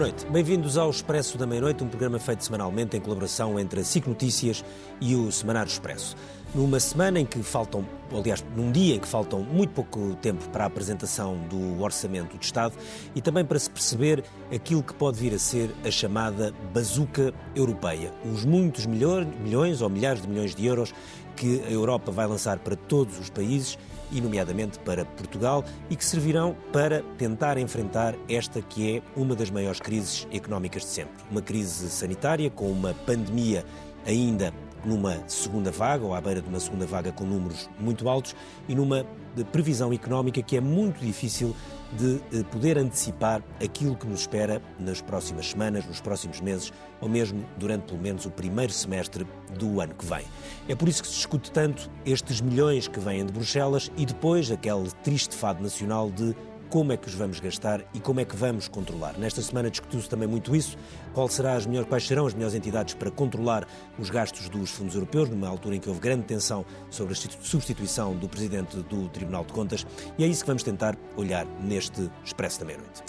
Boa noite. Bem-vindos ao Expresso da Meia-Noite, um programa feito semanalmente em colaboração entre a SIC Notícias e o Semanário Expresso. Numa semana em que faltam, aliás, num dia em que faltam muito pouco tempo para a apresentação do Orçamento de Estado e também para se perceber aquilo que pode vir a ser a chamada bazuca europeia. Os muitos milhões, milhões ou milhares de milhões de euros que a Europa vai lançar para todos os países e, nomeadamente, para Portugal, e que servirão para tentar enfrentar esta que é uma das maiores crises económicas de sempre. Uma crise sanitária com uma pandemia ainda numa segunda vaga, ou à beira de uma segunda vaga com números muito altos, e numa previsão económica que é muito difícil de eh, poder antecipar aquilo que nos espera nas próximas semanas, nos próximos meses, ou mesmo durante pelo menos o primeiro semestre do ano que vem. É por isso que se discute tanto estes milhões que vêm de Bruxelas e depois aquele triste fado nacional de como é que os vamos gastar e como é que vamos controlar. Nesta semana discutiu-se também muito isso, qual será as melhores, quais serão as melhores entidades para controlar os gastos dos fundos europeus, numa altura em que houve grande tensão sobre a substituição do Presidente do Tribunal de Contas, e é isso que vamos tentar olhar neste Expresso da Meia-Noite.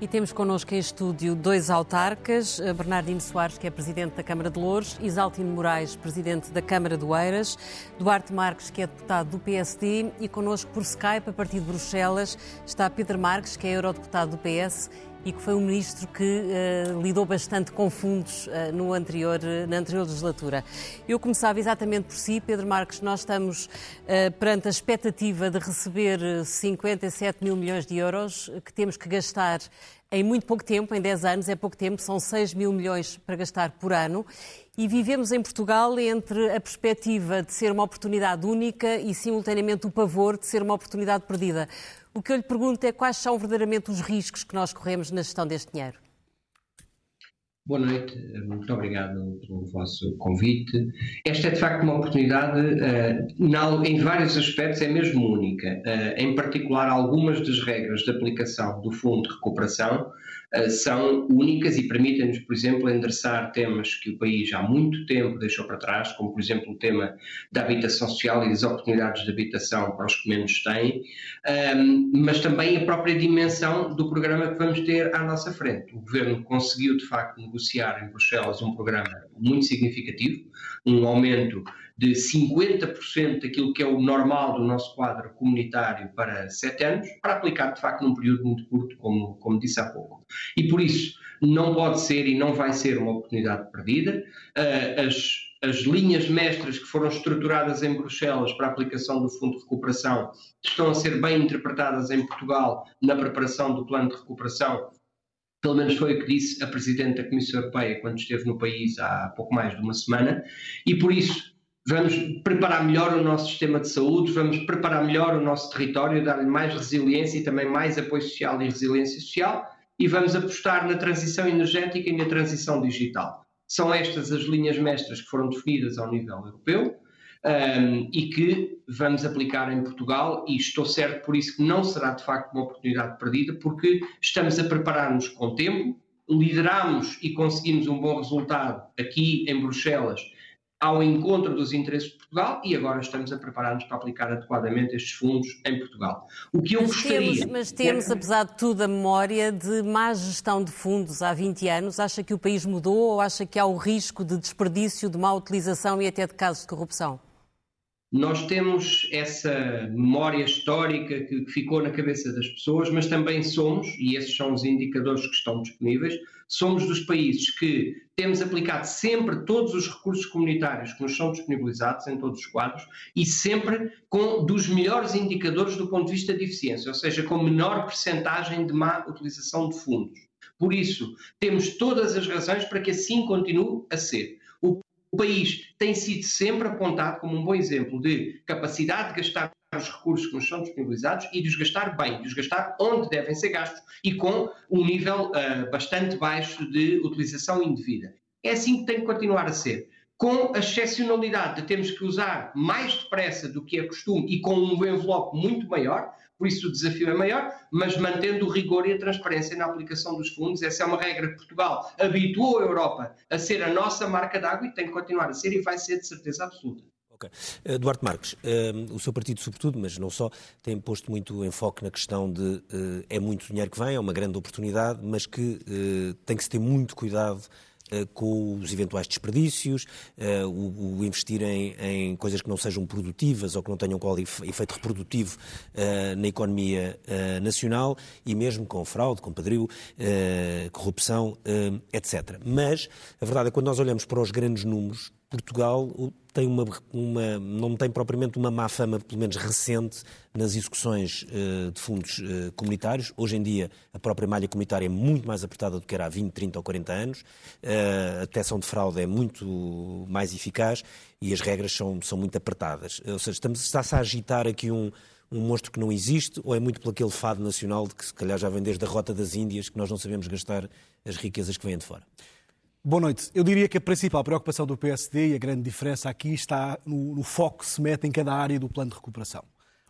E temos connosco em estúdio dois autarcas, eh, Bernardino Soares, que é Presidente da Câmara de Louros, Isaltino Moraes, Presidente da Câmara do Eiras, Duarte Marques, que é deputado do PSD, e connosco por Skype, a partir de Bruxelas, está Pedro Marques, que é Eurodeputado do PS e que foi um ministro que uh, lidou bastante com fundos uh, no anterior, uh, na anterior legislatura. Eu começava exatamente por si, Pedro Marques, nós estamos perante a expectativa de receber 57 mil milhões de euros que temos que gastar em muito pouco tempo, em 10 anos, é pouco tempo, são 6 mil milhões para gastar por ano. E vivemos em Portugal entre a perspectiva de ser uma oportunidade única e, simultaneamente, o pavor de ser uma oportunidade perdida. O que eu lhe pergunto é quais são verdadeiramente os riscos que nós corremos na gestão deste dinheiro? Boa noite, muito obrigado pelo vosso convite. Esta é de facto uma oportunidade, uh, em vários aspectos, é mesmo única. Uh, em particular, algumas das regras de aplicação do Fundo de Recuperação são únicas e permitem-nos, por exemplo, endereçar temas que o país há muito tempo deixou para trás, como, por exemplo, o tema da habitação social e das oportunidades de habitação para os que menos têm, um, mas também a própria dimensão do programa que vamos ter à nossa frente. O Governo conseguiu, de facto, negociar em Bruxelas um programa muito significativo, um aumento de 50% daquilo que é o normal do nosso quadro comunitário para sete anos, para aplicar de facto num período muito curto, como, como disse há pouco. E por isso não pode ser e não vai ser uma oportunidade perdida. Uh, as, as linhas mestras que foram estruturadas em Bruxelas para a aplicação do Fundo de Recuperação estão a ser bem interpretadas em Portugal na preparação do plano de recuperação pelo menos foi o que disse a Presidente da Comissão Europeia quando esteve no país há pouco mais de uma semana, e por isso vamos preparar melhor o nosso sistema de saúde, vamos preparar melhor o nosso território, dar-lhe mais resiliência e também mais apoio social e resiliência social, e vamos apostar na transição energética e na transição digital. São estas as linhas mestras que foram definidas ao nível europeu um, e que vamos aplicar em Portugal, e estou certo por isso que não será de facto uma oportunidade perdida, porque estamos a preparar-nos com tempo, lideramos e conseguimos um bom resultado aqui em Bruxelas ao encontro dos interesses de Portugal e agora estamos a preparar-nos para aplicar adequadamente estes fundos em Portugal. O que eu mas gostaria... Temos, mas temos, apesar de tudo, a memória de má gestão de fundos há 20 anos. Acha que o país mudou ou acha que há o risco de desperdício, de má utilização e até de casos de corrupção? Nós temos essa memória histórica que, ficou na cabeça das pessoas, mas também somos, e esses são os indicadores que estão disponíveis, somos dos países que temos aplicado sempre todos os recursos comunitários que nos são disponibilizados em todos os quadros e sempre com dos melhores indicadores do ponto de vista de eficiência, ou seja, com menor percentagem de má utilização de fundos. Por isso, temos todas as razões para que assim continue a ser. O país tem sido sempre apontado como um bom exemplo de capacidade de gastar os recursos que nos são disponibilizados e de os gastar bem, de os gastar onde devem ser gastos e com um nível uh, bastante baixo de utilização indevida. É assim que tem que continuar a ser. Com a excepcionalidade de termos que usar mais depressa do que é costume e com um envelope muito maior, por isso o desafio é maior, mas mantendo o rigor e a transparência na aplicação dos fundos. Essa é uma regra que Portugal habituou a Europa a ser a nossa marca d'água e tem que continuar a ser e vai ser de certeza absoluta. Ok. Uh, Duarte Marques, uh, o seu partido, sobretudo, mas não só, tem posto muito enfoque na questão de uh, é muito dinheiro que vem, é uma grande oportunidade, mas que tem que se ter muito cuidado com os eventuais desperdícios, o, o investir em, em, coisas que não sejam produtivas ou que não tenham qual efeito reprodutivo na economia nacional e mesmo com fraude, com padril, corrupção, etc. Mas a verdade é que quando nós olhamos para os grandes números, Portugal tem uma, uma, não tem propriamente uma má fama, pelo menos recente, nas execuções uh, de fundos uh, comunitários. Hoje em dia, a própria malha comunitária é muito mais apertada do que era há 20, 30 ou 40 anos. Uh, a detecção de fraude é muito mais eficaz e as regras são, são muito apertadas. Ou seja, está-se a agitar aqui um, um monstro que não existe ou é muito por aquele fado nacional de que se calhar já vem desde a Rota das Índias, que nós não sabemos gastar as riquezas que vêm de fora? Boa noite. Eu diria que a principal preocupação do PSD e a grande diferença aqui está no, no, foco que se mete em cada área do plano de recuperação.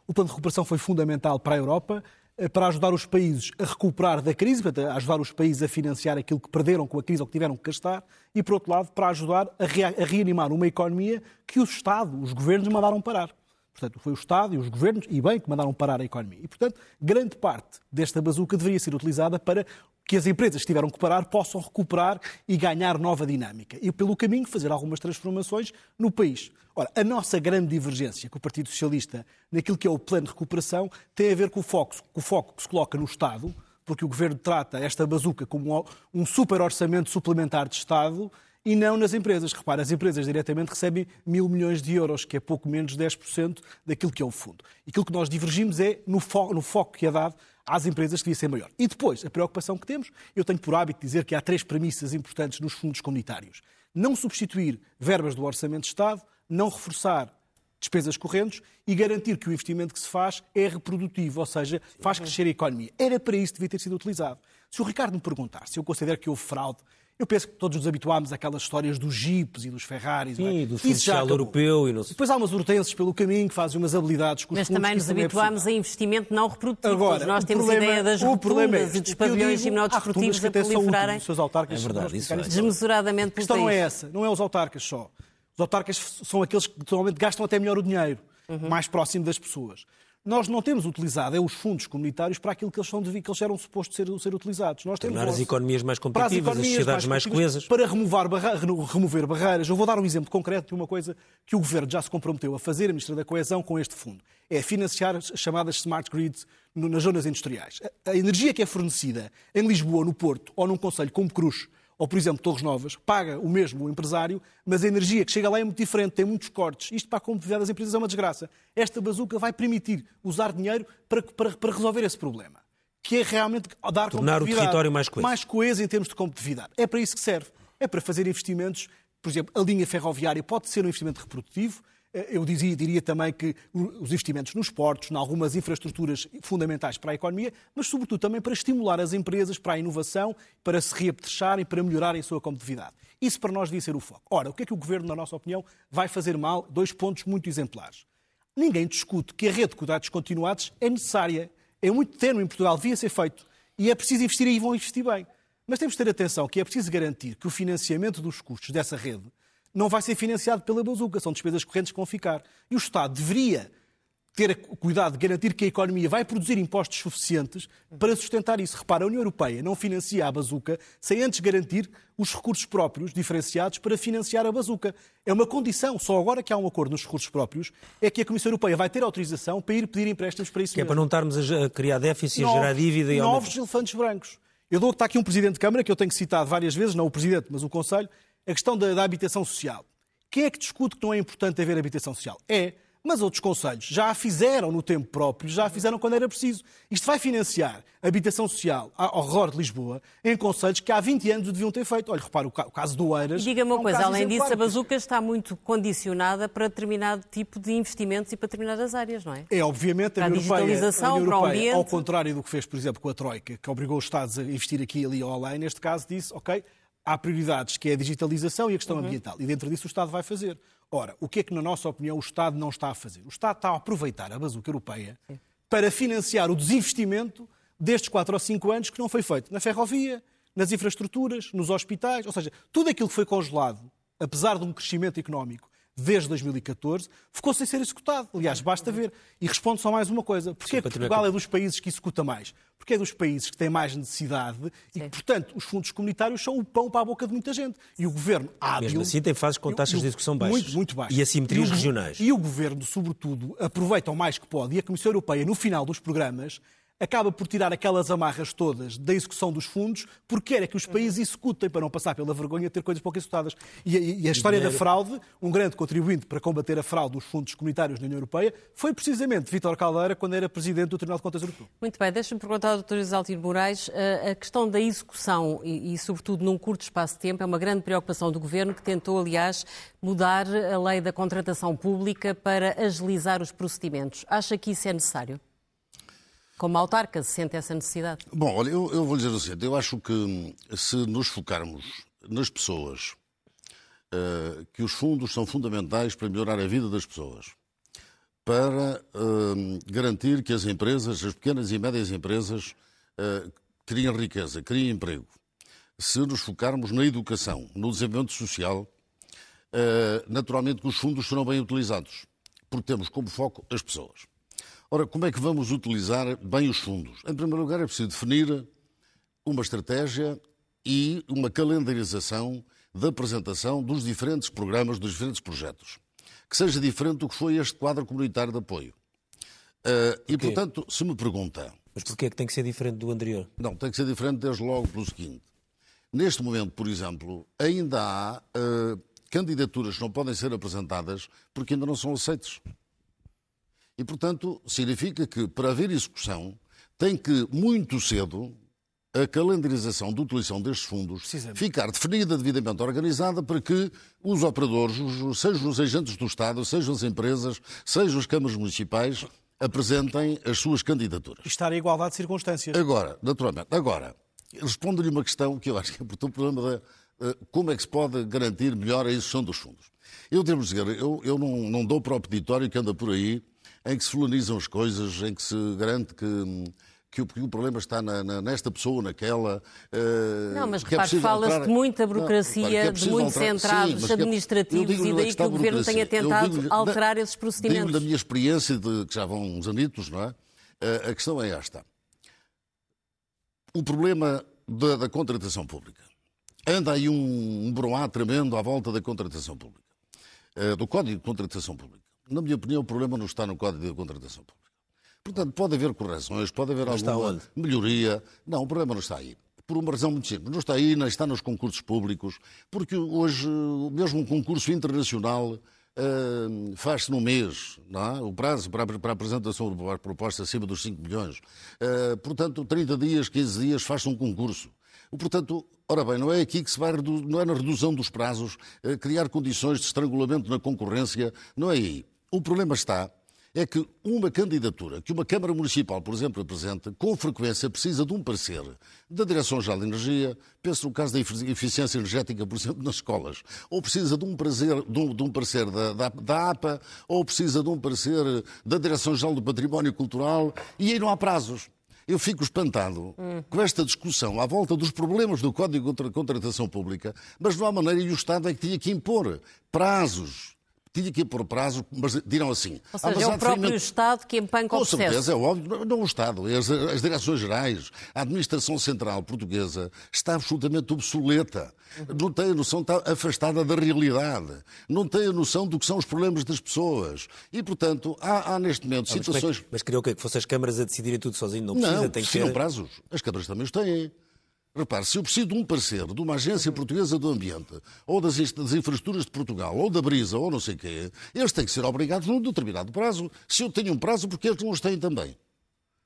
O plano de recuperação foi fundamental para a Europa, eh, para ajudar os países a recuperar da crise, para ajudar os países a financiar aquilo que perderam com a crise ou que tiveram que gastar, e, por outro lado, para ajudar a, a reanimar uma economia que o Estado, os governos, mandaram parar. Portanto, foi o Estado e os governos, e bem, que mandaram parar a economia. E, portanto, grande parte desta bazuca deveria ser utilizada para que as empresas que tiveram que parar possam recuperar e ganhar nova dinâmica. E, pelo caminho, fazer algumas transformações no país. Ora, a nossa grande divergência com o Partido Socialista naquilo que é o plano de recuperação tem a ver com o foco, com o foco que se coloca no Estado, porque o Governo trata esta bazuca como um super orçamento suplementar de Estado e não nas empresas. Repara, as empresas diretamente recebem mil milhões de euros, que é pouco menos de 10% daquilo que é o fundo. E aquilo que nós divergimos é no, fo no foco que é dado às empresas que devia ser maior. E depois, a preocupação que temos, eu tenho por hábito dizer que há três premissas importantes nos fundos comunitários. Não substituir verbas do Orçamento de Estado, não reforçar despesas correntes e garantir que o investimento que se faz é reprodutivo, ou seja, faz crescer a economia. Era para isso que devia ter sido utilizado. Se o Ricardo me perguntar se eu considero que houve fraude eu penso que todos nos habituámos àquelas histórias dos jipes e dos Ferraris. Sim, é? do Social Europeu. E não... Depois há umas hortenses pelo caminho que fazem umas habilidades com os Mas fundos, também nos é habituámos é a investimento não reprodutivo. Agora, Nós temos problema, a ideia das rotundas é, e dos pavilhões gimnodesportivos a proliferarem os seus autarcas, é verdade, isso é. desmesuradamente A questão não é essa, não é os autarcas só. Os autarcas são aqueles que normalmente gastam até melhor o dinheiro, uhum. mais próximo das pessoas nós não temos utilizado é os fundos comunitários para aquilo que eles, são, que eles eram supostos ser, ser utilizados. Nós temos Tornar as economias mais competitivas, as, as sociedades mais, mais coesas. Para remover, barra, remover barreiras. Eu vou dar um exemplo concreto de uma coisa que o Governo já se comprometeu a fazer, a Ministra da Coesão, com este fundo. É financiar as chamadas smart grids nas zonas industriais. A energia que é fornecida em Lisboa, no Porto ou num conselho como Cruz, ou, por exemplo, Torres Novas, paga o mesmo o empresário, mas a energia que chega lá é muito diferente, tem muitos cortes. Isto para a competitividade das empresas é uma desgraça. Esta bazuca vai permitir usar dinheiro para, para, para resolver esse problema, que é realmente dar Tornar o território mais coeso. Mais coeso em termos de competitividade. É para isso que serve. É para fazer investimentos, por exemplo, a linha ferroviária pode ser um investimento reprodutivo, eu dizia, diria também que os investimentos nos portos, em algumas infraestruturas fundamentais para a economia, mas sobretudo também para estimular as empresas para a inovação, para se reapetrecharem, para melhorarem a sua competitividade. Isso para nós devia ser o foco. Ora, o que é que o Governo, na nossa opinião, vai fazer mal? Dois pontos muito exemplares. Ninguém discute que a rede de cuidados continuados é necessária. É muito termo em Portugal, devia ser feito. E é preciso investir e vão investir bem. Mas temos de ter atenção que é preciso garantir que o financiamento dos custos dessa rede não vai ser financiado pela bazuca, são despesas correntes que vão ficar. E o Estado deveria ter cuidado de garantir que a economia vai produzir impostos suficientes para sustentar isso. Repara, a União Europeia não financia a bazuca sem antes garantir os recursos próprios diferenciados para financiar a bazuca. É uma condição, só agora que há um acordo nos recursos próprios, é que a Comissão Europeia vai ter autorização para ir pedir empréstimos para isso Que mesmo. é para não estarmos a criar déficit, a gerar dívida e Novos elefantes brancos. Eu dou que está aqui um Presidente de Câmara, que eu tenho citado várias vezes, não o Presidente, mas o Conselho, a questão da, da habitação social. Quem é que discute que não é importante haver habitação social? É mas outros conselhos já a fizeram no tempo próprio, já a fizeram quando era preciso. Isto vai financiar a habitação social ao redor de Lisboa em conselhos que há 20 anos deviam ter feito. Olha, repara, o caso do Eiras... Diga-me uma é um coisa, além disso, a bazuca está muito condicionada para determinado tipo de investimentos e para determinadas áreas, não é? É, obviamente, para a União Europeia, a União Europeia ao contrário do que fez, por exemplo, com a Troika, que obrigou os Estados a investir aqui, ali ou além, neste caso disse, ok, há prioridades que é a digitalização e a questão uhum. ambiental. E dentro disso o Estado vai fazer. Ora, o que é que, na nossa opinião, o Estado não está a fazer? O Estado está a aproveitar a bazuca europeia Sim. para financiar o desinvestimento destes 4 ou 5 anos que não foi feito na ferrovia, nas infraestruturas, nos hospitais, ou seja, tudo aquilo que foi congelado, apesar de um crescimento económico, desde 2014, ficou sem ser executado. Aliás, basta ver. E respondo só mais uma coisa. Porquê que Portugal é dos países que executa mais? Porque é dos países que têm mais necessidade Sim. e, portanto, os fundos comunitários são o pão para a boca de muita gente. E o governo hábil... Mesmo assim tem fases com taxas de execução baixas. Muito, muito baixas. E assimetrias e regionais. E o governo, sobretudo, aproveita o mais que pode. E a Comissão Europeia, no final dos programas, acaba por tirar aquelas amarras todas da execução dos fundos, porque é que os países executem para não passar pela vergonha de ter coisas pouco executadas. E, e, e a história da fraude, um grande contribuinte para combater a fraude dos fundos comunitários da União Europeia, foi precisamente Vítor Caldeira, quando era presidente do Tribunal de Contas Europeu. Muito bem, deixa-me perguntar ao Dr. Isaltino Moraes, a questão da execução e, e, sobretudo, num curto espaço de tempo, é uma grande preocupação do Governo, que tentou, aliás, mudar a lei da contratação pública para agilizar os procedimentos. Acha que isso é necessário? Como autarca, se sente essa necessidade? Bom, olha, eu, eu vou dizer o seguinte: eu acho que se nos focarmos nas pessoas, uh, que os fundos são fundamentais para melhorar a vida das pessoas, para uh, garantir que as empresas, as pequenas e médias empresas, uh, criem riqueza, criem emprego. Se nos focarmos na educação, no desenvolvimento social, naturalmente que os fundos serão bem utilizados, porque temos como foco as pessoas. Ora, como é que vamos utilizar bem os fundos? Em primeiro lugar, é preciso definir uma estratégia e uma calendarização da apresentação dos diferentes programas, dos diferentes projetos. Que seja diferente do que foi este quadro comunitário de apoio. Uh, e, portanto, se me pergunta. Mas porquê é que tem que ser diferente do anterior? Não, tem que ser diferente desde logo pelo seguinte. Neste momento, por exemplo, ainda há uh, candidaturas que não podem ser apresentadas porque ainda não são aceitas. E, portanto, significa que, para haver execução, tem que, muito cedo, a calendarização da utilização destes fundos ficar definida, devidamente organizada, para que os operadores, sejam os agentes do Estado, sejam as empresas, sejam as câmaras municipais, apresentem as suas candidaturas. E estar em igualdade de circunstâncias. Agora, naturalmente, agora, respondo-lhe uma questão que eu acho que é o problema da eh, como é que se pode garantir melhor a execução dos fundos. Eu devo dizer, eu, eu não, não dou para o peditório que anda por aí em que se fulanizam as coisas, em que se garante que que o, que problema está na, na, nesta pessoa ou naquela. Uh, não, mas é repare, é fala-se de muita burocracia, não, é de muitos alterar... entraves Sim, administrativos e daí que o Governo tenha tentado alterar esses procedimentos. Digo da minha experiência, de, que já vão uns anitos, não é? Uh, a questão é esta. O problema da, da contratação pública. Anda aí um, um broá tremendo à volta da contratação pública, uh, do Código de Contratação Pública na minha opinião, o problema não está no Código de Contratação Pública. Portanto, pode haver correções, pode haver Mas alguma melhoria. Não, o problema não está aí. Por uma razão muito simples. Não está aí, nem está nos concursos públicos, porque hoje, mesmo um concurso internacional, uh, faz-se num mês, não é? o prazo para a, para a apresentação de proposta acima dos 5 milhões. Uh, portanto, 30 dias, 15 dias, faz-se um concurso. Portanto, ora bem, não é aqui que se vai, não é na redução dos prazos, uh, criar condições de estrangulamento na concorrência, não é aí. O problema está é que uma candidatura que uma Câmara Municipal, por exemplo, apresenta, com frequência precisa de um parecer da Direção-Geral de Energia, penso no caso da eficiência energética, por exemplo, nas escolas, ou precisa de um, prazer, de um, de um parecer da, da, da, APA, ou precisa de um parecer da Direção-Geral do Património Cultural, e aí não há prazos. Eu fico espantado hum. com esta discussão à volta dos problemas do Código de Contratação Pública, mas não há maneira e o Estado é que tinha que impor prazos tinha que ir por prazo, mas dirão assim. Ou seja, é o próprio Estado que empanca o processo. Com certeza, é óbvio. Não o Estado, as, as direções gerais, a administração central portuguesa está absolutamente obsoleta. Não tem a noção, está afastada da realidade. Não tem a noção do que são os problemas das pessoas. E, portanto, há, há neste momento ah, situações... Mas, mas que, que fossem as câmaras a decidirem tudo sozinho? Não precisa, não, tem que ter... prazos. As câmaras também os têm. Repare, se eu preciso de um parceiro de uma agência portuguesa do ambiente, ou das, das, infraestruturas de Portugal, ou da Brisa, ou não sei o quê, eles têm que ser obrigados num determinado prazo. Se eu tenho um prazo, porque eles não os têm também.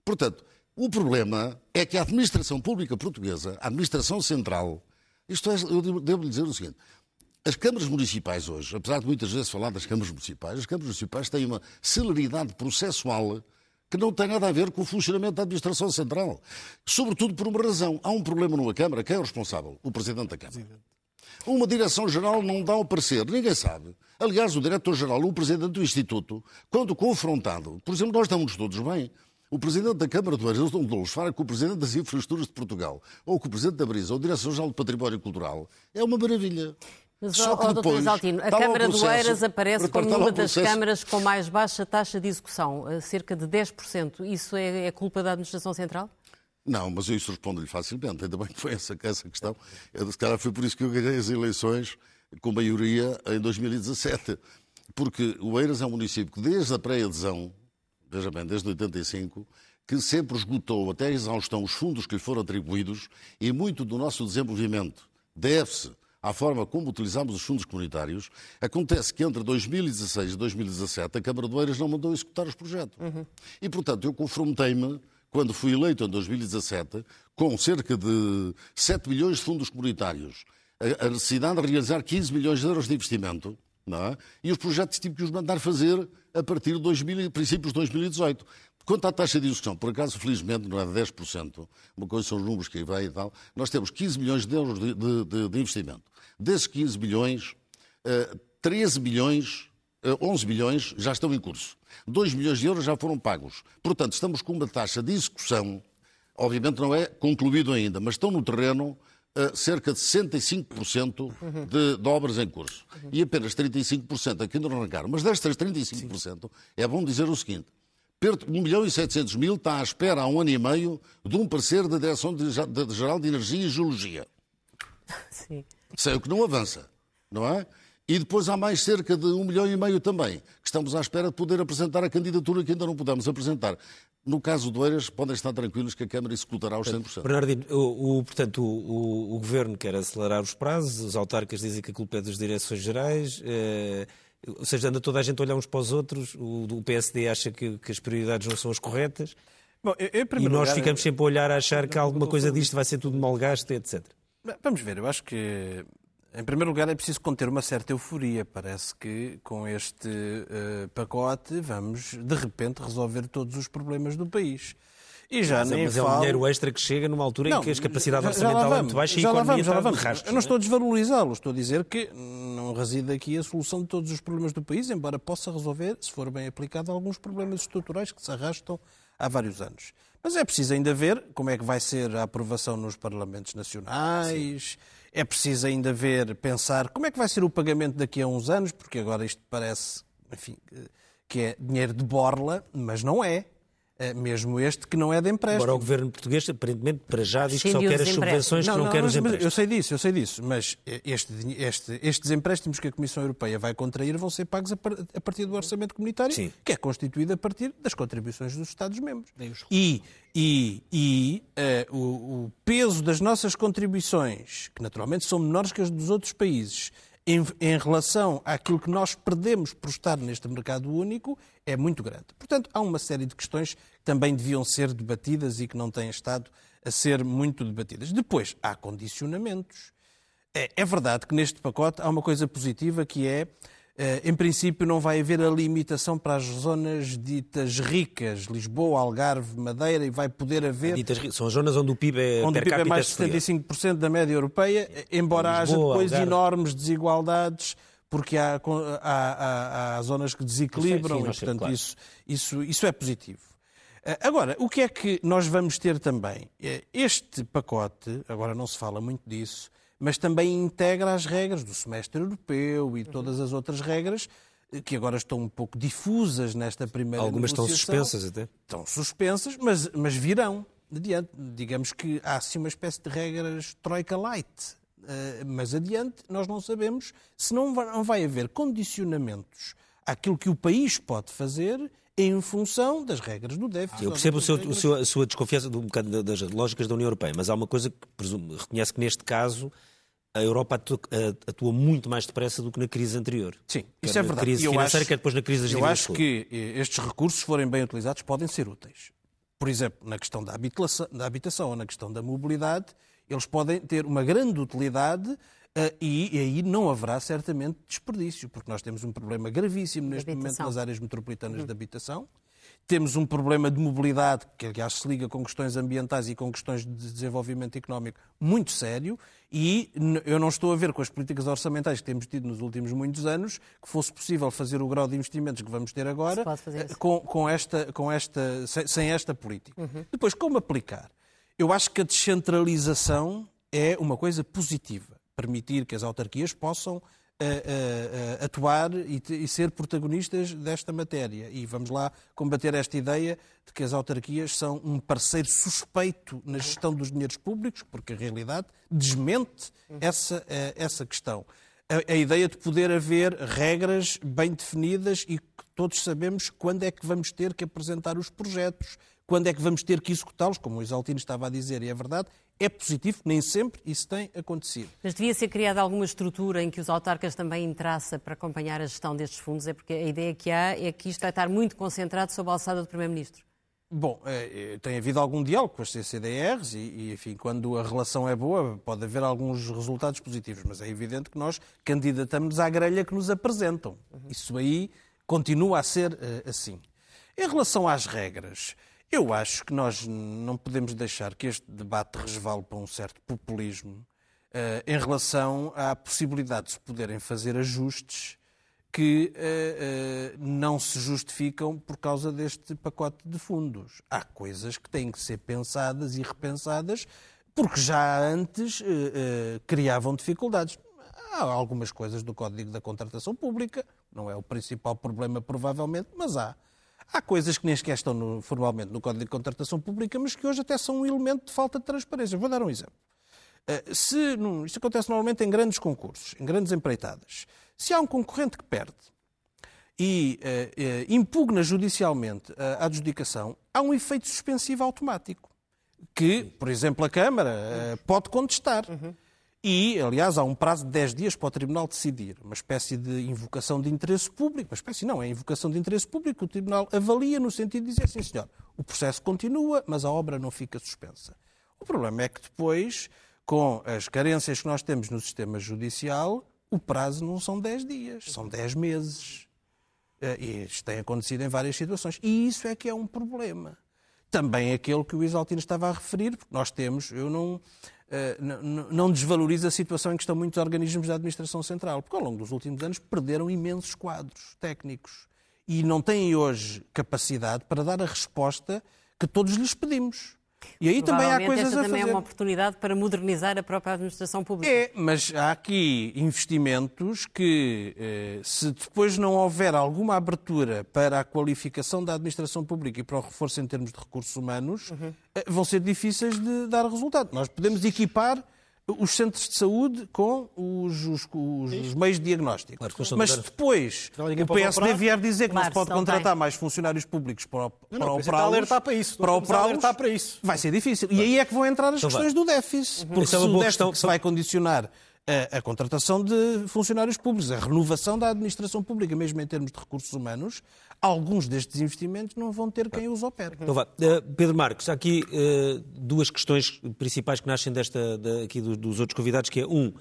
Portanto, o problema é que a administração pública portuguesa, a administração central, isto é, eu devo lhe dizer o seguinte, as câmaras municipais hoje, apesar de muitas vezes falar das câmaras municipais, as câmaras municipais têm uma celeridade processual que não tem nada a ver com o funcionamento da administração central. Sobretudo por uma razão. Há um problema numa Câmara. Quem é o responsável? O Presidente da Câmara. Uma direção-geral não dá o parecer, ninguém sabe. Aliás, o diretor-geral, o presidente do Instituto, quando confrontado, por exemplo, nós estamos todos bem. O presidente da Câmara do Ares, Dom Doulos, fala com o presidente das infraestruturas de Portugal, ou com o presidente da Brisa, ou o diretor-geral do Património Cultural. É uma maravilha. Mas, Só que depois, Exaltino, a Câmara de Oeiras aparece como uma das câmaras com mais baixa taxa de execução, cerca de 10%. Isso é, é culpa da Administração Central? Não, mas eu isso respondo-lhe facilmente. Ainda bem que foi essa, essa questão. Eu, se calhar foi por isso que eu ganhei as eleições com maioria em 2017. Porque o Eiras é um município que, desde a pré-adesão, veja bem, desde 85, que sempre esgotou até a exaustão os fundos que lhe foram atribuídos e muito do nosso desenvolvimento deve-se à forma como utilizamos os fundos comunitários, acontece que entre 2016 e 2017 a Câmara de Oeiras não mandou executar os projetos. Uhum. E, portanto, eu confrontei-me, quando fui eleito em 2017, com cerca de 7 milhões de fundos comunitários, a necessidade de realizar 15 milhões de euros de investimento, é? e os projetos tive que os mandar fazer a partir de 2000, princípios de 2018. Quanto à taxa de execução, por acaso, felizmente, não é de 10%, uma coisa são os números que aí vêm e tal, nós temos 15 milhões de euros de, de, de investimento. Desses 15 milhões, 13 eh, milhões, 11 eh, milhões já estão em curso. 2 milhões de euros já foram pagos. Portanto, estamos com uma taxa de execução, obviamente não é concluído ainda, mas estão no terreno uh, cerca de 65% de, de obras em curso. E apenas 35% aqui não arrancaram. Mas destas 35%, é bom dizer o seguinte, 1 milhão e 700 mil está à espera há um ano e meio de um parecer da Direção-Geral de Energia e Geologia. Sim. Sei o que não avança, não é? E depois há mais cerca de um milhão e meio também, que estamos à espera de poder apresentar a candidatura que ainda não pudemos apresentar. No caso do Eiras, podem estar tranquilos que a Câmara executará os 100%. Bernardino, o, o portanto, o, o, Governo quer acelerar os prazos, os autarcas dizem que a culpa é das direções gerais. Eh, ou seja, anda toda a gente a olhar uns para os outros, o, o PSD acha que, que, as prioridades não são as corretas. Bom, eu, eu, e nós lugar, ficamos eu... sempre a olhar a achar que alguma coisa disto vai ser tudo mal gasto, etc. Vamos ver, eu acho que, em primeiro lugar, é preciso conter uma certa euforia. Parece que com este uh, pacote vamos, de repente, resolver todos os problemas do país. E já mas, é, nem mas falo... é um dinheiro extra que chega numa altura não, em que a capacidade orçamental é muito baixa e a economia vamos, já está vamos. Rastro, Eu não estou a desvalorizá-lo, estou a dizer que não reside aqui a solução de todos os problemas do país, embora possa resolver, se for bem aplicado, alguns problemas estruturais que se arrastam há vários anos. Mas é preciso ainda ver como é que vai ser a aprovação nos parlamentos nacionais, Sim. é preciso ainda ver, pensar como é que vai ser o pagamento daqui a uns anos, porque agora isto parece, enfim, que é dinheiro de borla, mas não é. Eh, mesmo este que não é de empréstimo. Agora o governo português, aparentemente, para já diz que só quer as subvenções, não, que não, não quer os empréstimos. Eu sei disso, eu sei disso, mas este, este, estes empréstimos que a Comissão Europeia vai contrair vão ser pagos a, partir do orçamento comunitário, Sim. que é constituído a partir das contribuições dos Estados-membros. E, e, e uh, o, o peso das nossas contribuições, que naturalmente são menores que as dos outros países, em, em, relação àquilo que nós perdemos por estar neste mercado único é muito grande. Portanto, há uma série de questões que também deviam ser debatidas e que não têm estado a ser muito debatidas. Depois, há condicionamentos. É, é verdade que neste pacote há uma coisa positiva que é em princípio, não vai haver a limitação para as zonas ditas ricas, Lisboa, Algarve, Madeira, e vai poder haver. Ditas, são as zonas onde o PIB é, onde o PIB é mais de 75% da média europeia, embora Lisboa, haja depois Algarve. enormes desigualdades, porque há, há, há, há zonas que desequilibram, sim, sim, e, portanto, claro. isso, isso, isso é positivo. Eh, agora, o que é que nós vamos ter também? Eh, este pacote, agora não se fala muito disso, mas também integra as regras do semestre europeu e todas as outras regras eh, que agora estão um pouco difusas nesta primeira Algumas estão suspensas até. Estão suspensas, mas, mas virão adiante. Digamos que há assim uma espécie de regras troika light. Uh, mas adiante, nós não sabemos se não vai, não vai haver condicionamentos àquilo que o país pode fazer em função das regras do déficit. Eu percebo o seu, o seu, a sua desconfiança de um bocado das lógicas da União Europeia, mas há uma coisa que presumo, reconhece que neste caso a Europa atua, atua, muito mais depressa do que na crise anterior. Sim, isso é verdade. Crise financeira, acho, quer depois na crise das Eu acho que eh, estes recursos, se forem bem utilizados, podem ser úteis. Por exemplo, na questão da habitação, da habitação ou na questão da mobilidade, eles podem ter uma grande utilidade uh, e, e, aí não haverá certamente desperdício, porque nós temos um problema gravíssimo neste momento nas áreas metropolitanas uhum. de habitação. Temos um problema de mobilidade, que aliás se liga com questões ambientais e com questões de desenvolvimento económico muito sério, e eu não estou a ver com as políticas orçamentais que temos tido nos últimos muitos anos que fosse possível fazer o grau de investimentos que vamos ter agora com, com, esta, com esta, sem, sem esta política. Uhum. Depois, como aplicar? Eu acho que a descentralização é uma coisa positiva. permitir que as autarquias possam atuar e, e, ser protagonistas desta matéria. E vamos lá combater esta ideia de que as autarquias são um parceiro suspeito na gestão dos dinheiros públicos, porque a realidade desmente essa, essa questão. A, a ideia de poder haver regras bem definidas e que todos sabemos quando é que vamos ter que apresentar os projetos, quando é que vamos ter que executá-los, como o Isaltino estava a dizer, e é verdade, é positivo, nem sempre isso tem acontecido. Mas devia ser criada alguma estrutura em que os autarcas também entrassem para acompanhar a gestão destes fundos? É porque a ideia que há é que isto vai estar muito concentrado sob a alçada do Primeiro-Ministro. Bom, é, é tem havido algum diálogo com as CCDRs e, e, enfim, quando a relação é boa, pode haver alguns resultados positivos, mas é evidente que nós candidatamos à grelha que nos apresentam. Isso aí continua a ser uh, assim. Em relação às regras, eu acho que nós não podemos deixar que este debate resvale para um certo populismo uh, em relação à possibilidade de se poderem fazer ajustes que uh, uh, não se justificam por causa deste pacote de fundos. Há coisas que têm que ser pensadas e repensadas porque já antes criavam dificuldades. Há algumas coisas do Código da Contratação Pública, não é o principal problema, provavelmente, mas há. Há coisas que nem sequer estão no, formalmente no Código de Contratação Pública, mas que hoje até são um elemento de falta de transparência. Vou dar um exemplo. Uh, se, isto acontece normalmente em grandes concursos, em grandes empreitadas. Se há um concorrente que perde e uh, uh, impugna judicialmente a adjudicação, há um efeito suspensivo automático que, por exemplo, a Câmara pode contestar. Uhum. E, aliás, há um prazo de 10 dias para o Tribunal decidir. Uma espécie de invocação de interesse público. Uma espécie não, é invocação de interesse público. O Tribunal avalia no sentido de dizer, sim senhor, o processo continua, mas a obra não fica suspensa. O problema é que depois, com as carências que nós temos no sistema judicial, o prazo não são 10 dias, são 10 meses. Eh, e isto tem acontecido em várias situações. E isso é que é um problema. Também aquele que o Isaltino estava a referir, porque nós temos, eu não não desvaloriza a situação em que estão muitos organismos da administração central, porque ao longo dos últimos anos perderam imensos quadros técnicos e não têm hoje capacidade para dar a resposta que todos lhes pedimos. E aí também há coisas esta a também é uma oportunidade para modernizar a própria administração pública. É, mas há aqui investimentos que, eh, se depois não houver alguma abertura para a qualificação da administração pública e para o reforço em termos de recursos humanos, uhum. vão ser difíceis de dar resultado. Nós podemos equipar os centros de saúde com os, os, os, os meios de diagnóstico. Claro, Mas depois o PSD vier dizer que claro, não se pode contratar mais funcionários públicos para, para não, não, operá-los, para isso. Para operá-los, para isso. vai ser difícil. E aí é que vão entrar as então questões vai. do déficit. Uhum. Porque se é o déficit que se vai condicionar a, a, contratação de funcionários públicos, a renovação da administração pública, mesmo em termos de recursos humanos, alguns destes investimentos não vão ter quem os opere. Então vá. Uh, Pedro Marques, há aqui uh, duas questões principais que nascem desta, de, aqui dos, outros convidados, que é um,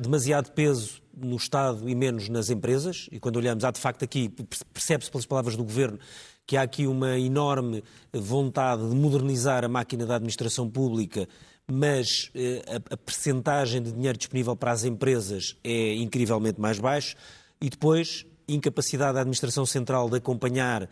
demasiado peso no Estado e menos nas empresas, e quando olhamos, há de facto aqui, percebe-se pelas palavras do Governo, que há aqui uma enorme vontade de modernizar a máquina da administração pública, mas eh, a, a percentagem de dinheiro disponível para as empresas é incrivelmente mais baixo. E depois, incapacidade da Administração Central de acompanhar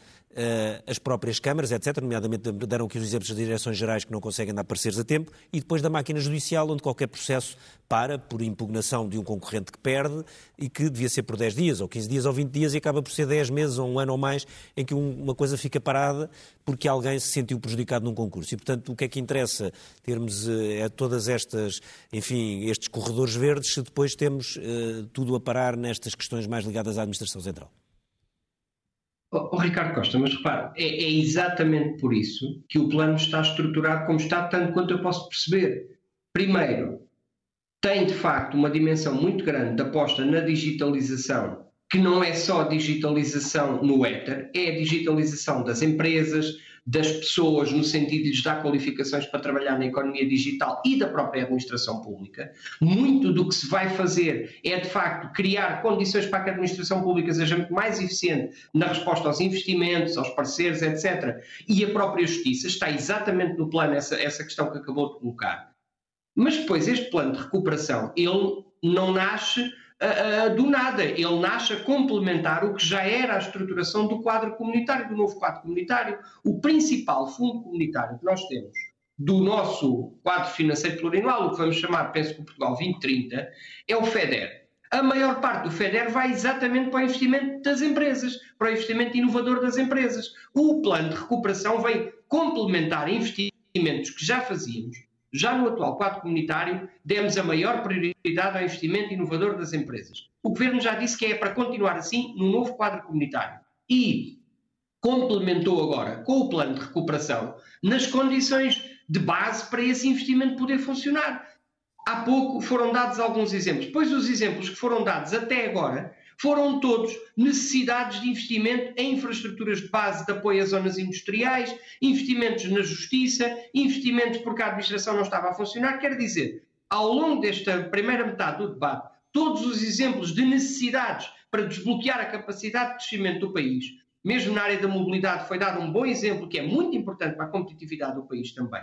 as próprias câmaras, etc., nomeadamente deram aqui os exemplos das direções gerais que não conseguem dar pareceres a tempo, e depois da máquina judicial, onde qualquer processo para por impugnação de um concorrente que perde e que devia ser por 10 dias, ou 15 dias, ou 20 dias, e acaba por ser 10 meses, ou um ano ou mais, em que uma coisa fica parada porque alguém se sentiu prejudicado num concurso. E, portanto, o que é que interessa termos uh, todas estas, enfim, estes corredores verdes, se depois temos uh, tudo a parar nestas questões mais ligadas à administração central? Oh, oh, Ricardo Costa, mas repare, é, é, exatamente por isso que o plano está estruturado como está, tanto quanto eu posso perceber. Primeiro, tem de facto uma dimensão muito grande de aposta na digitalização, que não é só digitalização no éter, é a digitalização das empresas, das pessoas, no sentido de lhes dar qualificações para trabalhar na economia digital e da própria administração pública. Muito do que se vai fazer é, de facto, criar condições para que a administração pública seja mais eficiente na resposta aos investimentos, aos parceiros, etc. E a própria justiça está exatamente no plano essa, essa questão que acabou de colocar. Mas depois, este plano de recuperação, ele não nasce do nada. Ele nasce a complementar o que já era a estruturação do quadro comunitário, do novo quadro comunitário. O principal fundo comunitário que nós temos do nosso quadro financeiro plurianual, o que vamos chamar, penso que o Portugal 2030, é o FEDER. A maior parte do FEDER vai exatamente para o investimento das empresas, para o investimento inovador das empresas. O plano de recuperação vem complementar investimentos que já fazíamos. Já no atual quadro comunitário, demos a maior prioridade ao investimento inovador das empresas. O Governo já disse que é para continuar assim no novo quadro comunitário. E complementou agora com o plano de recuperação nas condições de base para esse investimento poder funcionar. Há pouco foram dados alguns exemplos, pois os exemplos que foram dados até agora foram todos necessidades de investimento em infraestruturas de base de apoio às zonas industriais, investimentos na justiça, investimentos porque a administração não estava a funcionar. Quer dizer, ao longo desta primeira metade do debate, todos os exemplos de necessidades para desbloquear a capacidade de crescimento do país mesmo na área da mobilidade, foi dado um bom exemplo que é muito importante para a competitividade do país também.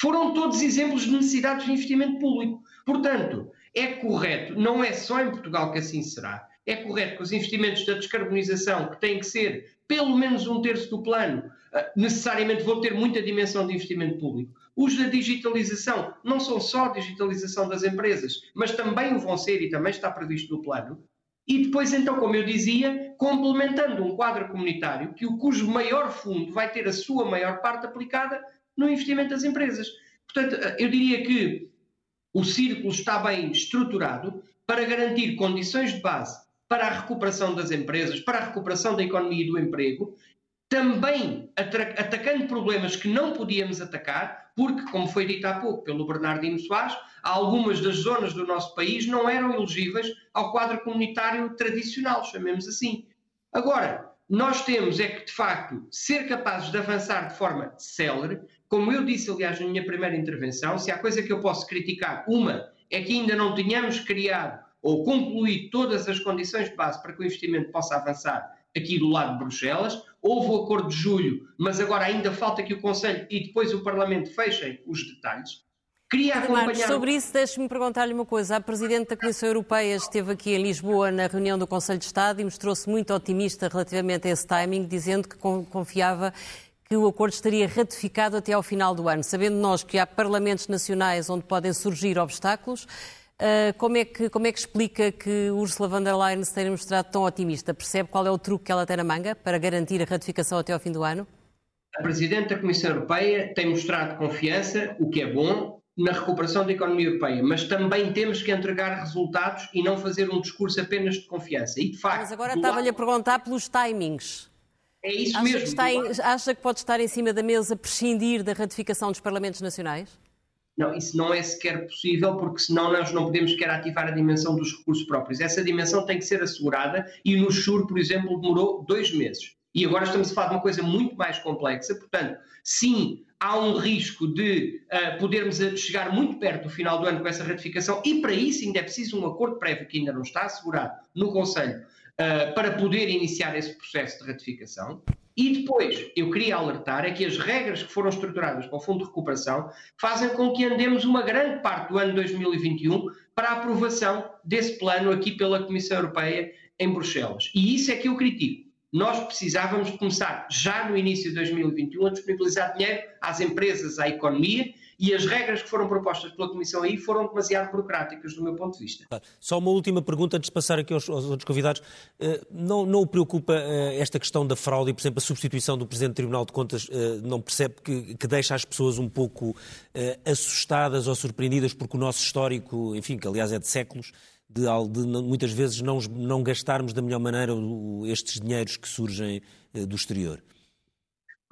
Foram todos exemplos de necessidades de investimento público. Portanto, é correto, não é só em Portugal que assim será, é correto que os investimentos da descarbonização, que têm que ser pelo menos um terço do plano, eh, necessariamente vão ter muita dimensão de investimento público. Os da digitalização não são só digitalização das empresas, mas também o vão ser e também está previsto no plano. E depois, então, como eu dizia, complementando um quadro comunitário que o cujo maior fundo vai ter a sua maior parte aplicada no investimento das empresas. Portanto, eu diria que o círculo está bem estruturado para garantir condições de base para a recuperação das empresas, para a recuperação da economia e do emprego, também atacando problemas que não podíamos atacar, porque, como foi dito há pouco pelo Bernardino Soares, algumas das zonas do nosso país não eram elegíveis ao quadro comunitário tradicional, chamemos assim. Agora, nós temos é que, de facto, ser capazes de avançar de forma célere. Como eu disse, aliás, na minha primeira intervenção, se há coisa que eu posso criticar, uma é que ainda não tenhamos criado ou concluído todas as condições de base para que o investimento possa avançar aqui do lado de Bruxelas. Houve o acordo de julho, mas agora ainda falta que o Conselho e depois o Parlamento fechem os detalhes. Queria acompanhar... Sobre isso, deixe-me perguntar-lhe uma coisa. A Presidente da Comissão Europeia esteve aqui em Lisboa na reunião do Conselho de Estado e mostrou-se muito otimista relativamente a esse timing, dizendo que confiava que o acordo estaria ratificado até ao final do ano. Sabendo nós que há parlamentos nacionais onde podem surgir obstáculos, eh, como é, que, como é que explica que Ursula von der Leyen se tenha mostrado tão otimista? Percebe qual é o truque que ela tem na manga para garantir a ratificação até ao fim do ano? A Presidente da Comissão Europeia tem mostrado confiança, o que é bom, na recuperação da economia europeia, mas também temos que entregar resultados e não fazer um discurso apenas de confiança. E de facto. Mas agora estava-lhe lado... a perguntar pelos timings. É isso acha mesmo. Que em, acha que pode estar em cima da mesa prescindir da ratificação dos Parlamentos Nacionais? Não, isso não é sequer possível, porque senão nós não podemos sequer ativar a dimensão dos recursos próprios. Essa dimensão tem que ser assegurada e no SUR, por exemplo, demorou dois meses. E agora estamos a falar de uma coisa muito mais complexa. Portanto, sim, há um risco de uh, podermos chegar muito perto do final do ano com essa ratificação, e para isso ainda é preciso um acordo prévio que ainda não está assegurado no Conselho uh, para poder iniciar esse processo de ratificação. E depois, eu queria alertar é que as regras que foram estruturadas para o Fundo de Recuperação fazem com que andemos uma grande parte do ano 2021 para a aprovação desse plano aqui pela Comissão Europeia em Bruxelas. E isso é que eu critico nós precisávamos começar já no início de 2021 a disponibilizar dinheiro às empresas, à economia e as regras que foram propostas pela Comissão aí foram demasiado burocráticas, do meu ponto de vista. Só uma última pergunta antes de passar aqui aos, aos outros convidados. Eh, não, não o preocupa eh, esta questão da fraude e, por exemplo, a substituição do Presidente do Tribunal de Contas eh, não percebe que, que deixa as pessoas um pouco assustadas ou surpreendidas porque o nosso histórico, enfim, que aliás é de séculos, de, de, muitas vezes não, não gastarmos da melhor maneira estes dinheiros que surgem do exterior?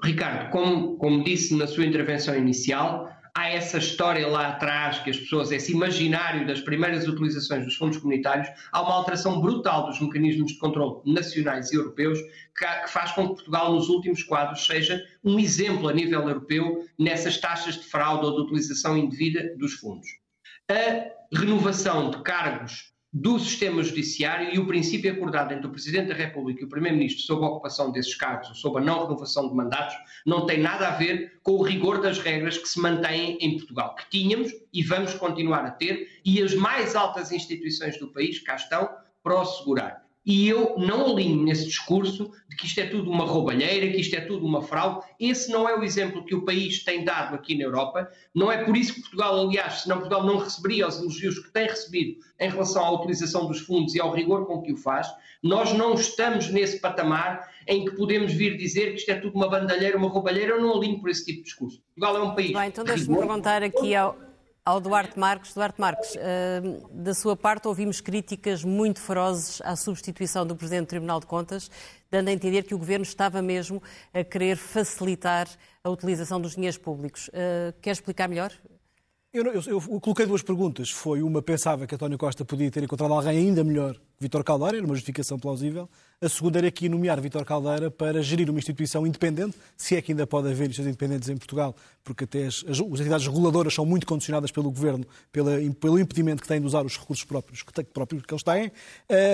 Ricardo, como, como disse na sua intervenção inicial, há essa história lá atrás que as pessoas, esse imaginário das primeiras utilizações dos fundos comunitários, há uma alteração brutal dos mecanismos de controle nacionais e europeus que, faz com que Portugal, nos últimos quadros, seja um exemplo a nível europeu nessas taxas de fraude ou de utilização indevida dos fundos. A renovação de cargos do sistema judiciário e o princípio acordado entre o Presidente da República e o Primeiro-Ministro sobre a ocupação desses cargos ou sobre a não renovação de mandatos não tem nada a ver com o rigor das regras que se mantêm em Portugal, que tínhamos e vamos continuar a ter, e as mais altas instituições do país cá estão para o assegurar. E eu não alinho nesse discurso de que isto é tudo uma roubalheira, que isto é tudo uma fraude. Esse não é o exemplo que o país tem dado aqui na Europa. Não é por isso que Portugal, aliás, senão Portugal não receberia os elogios que tem recebido em relação à utilização dos fundos e ao rigor com que o faz. Nós não estamos nesse patamar em que podemos vir dizer que isto é tudo uma bandalheira, uma roubalheira. Eu não alinho por esse tipo de discurso. Portugal é um país. Bem, então deixe-me perguntar aqui ao, ao Duarte Marques. Duarte Marques, uh, da sua parte ouvimos críticas muito ferozes à substituição do Presidente do Tribunal de Contas, dando a entender que o Governo estava mesmo a querer facilitar a utilização dos dinheiros públicos. Uh, quer explicar melhor? Eu, eu, eu, coloquei duas perguntas. Foi uma, pensava que António Costa podia ter encontrado alguém ainda melhor que Vítor Caldeira, era uma justificação plausível. A segunda era aqui nomear Vítor Caldeira para gerir uma instituição independente, se é que ainda pode haver instituições independentes em Portugal, porque até as, as, as entidades reguladoras são muito condicionadas pelo Governo, pela, pelo impedimento que têm de usar os recursos próprios que, próprios que eles têm.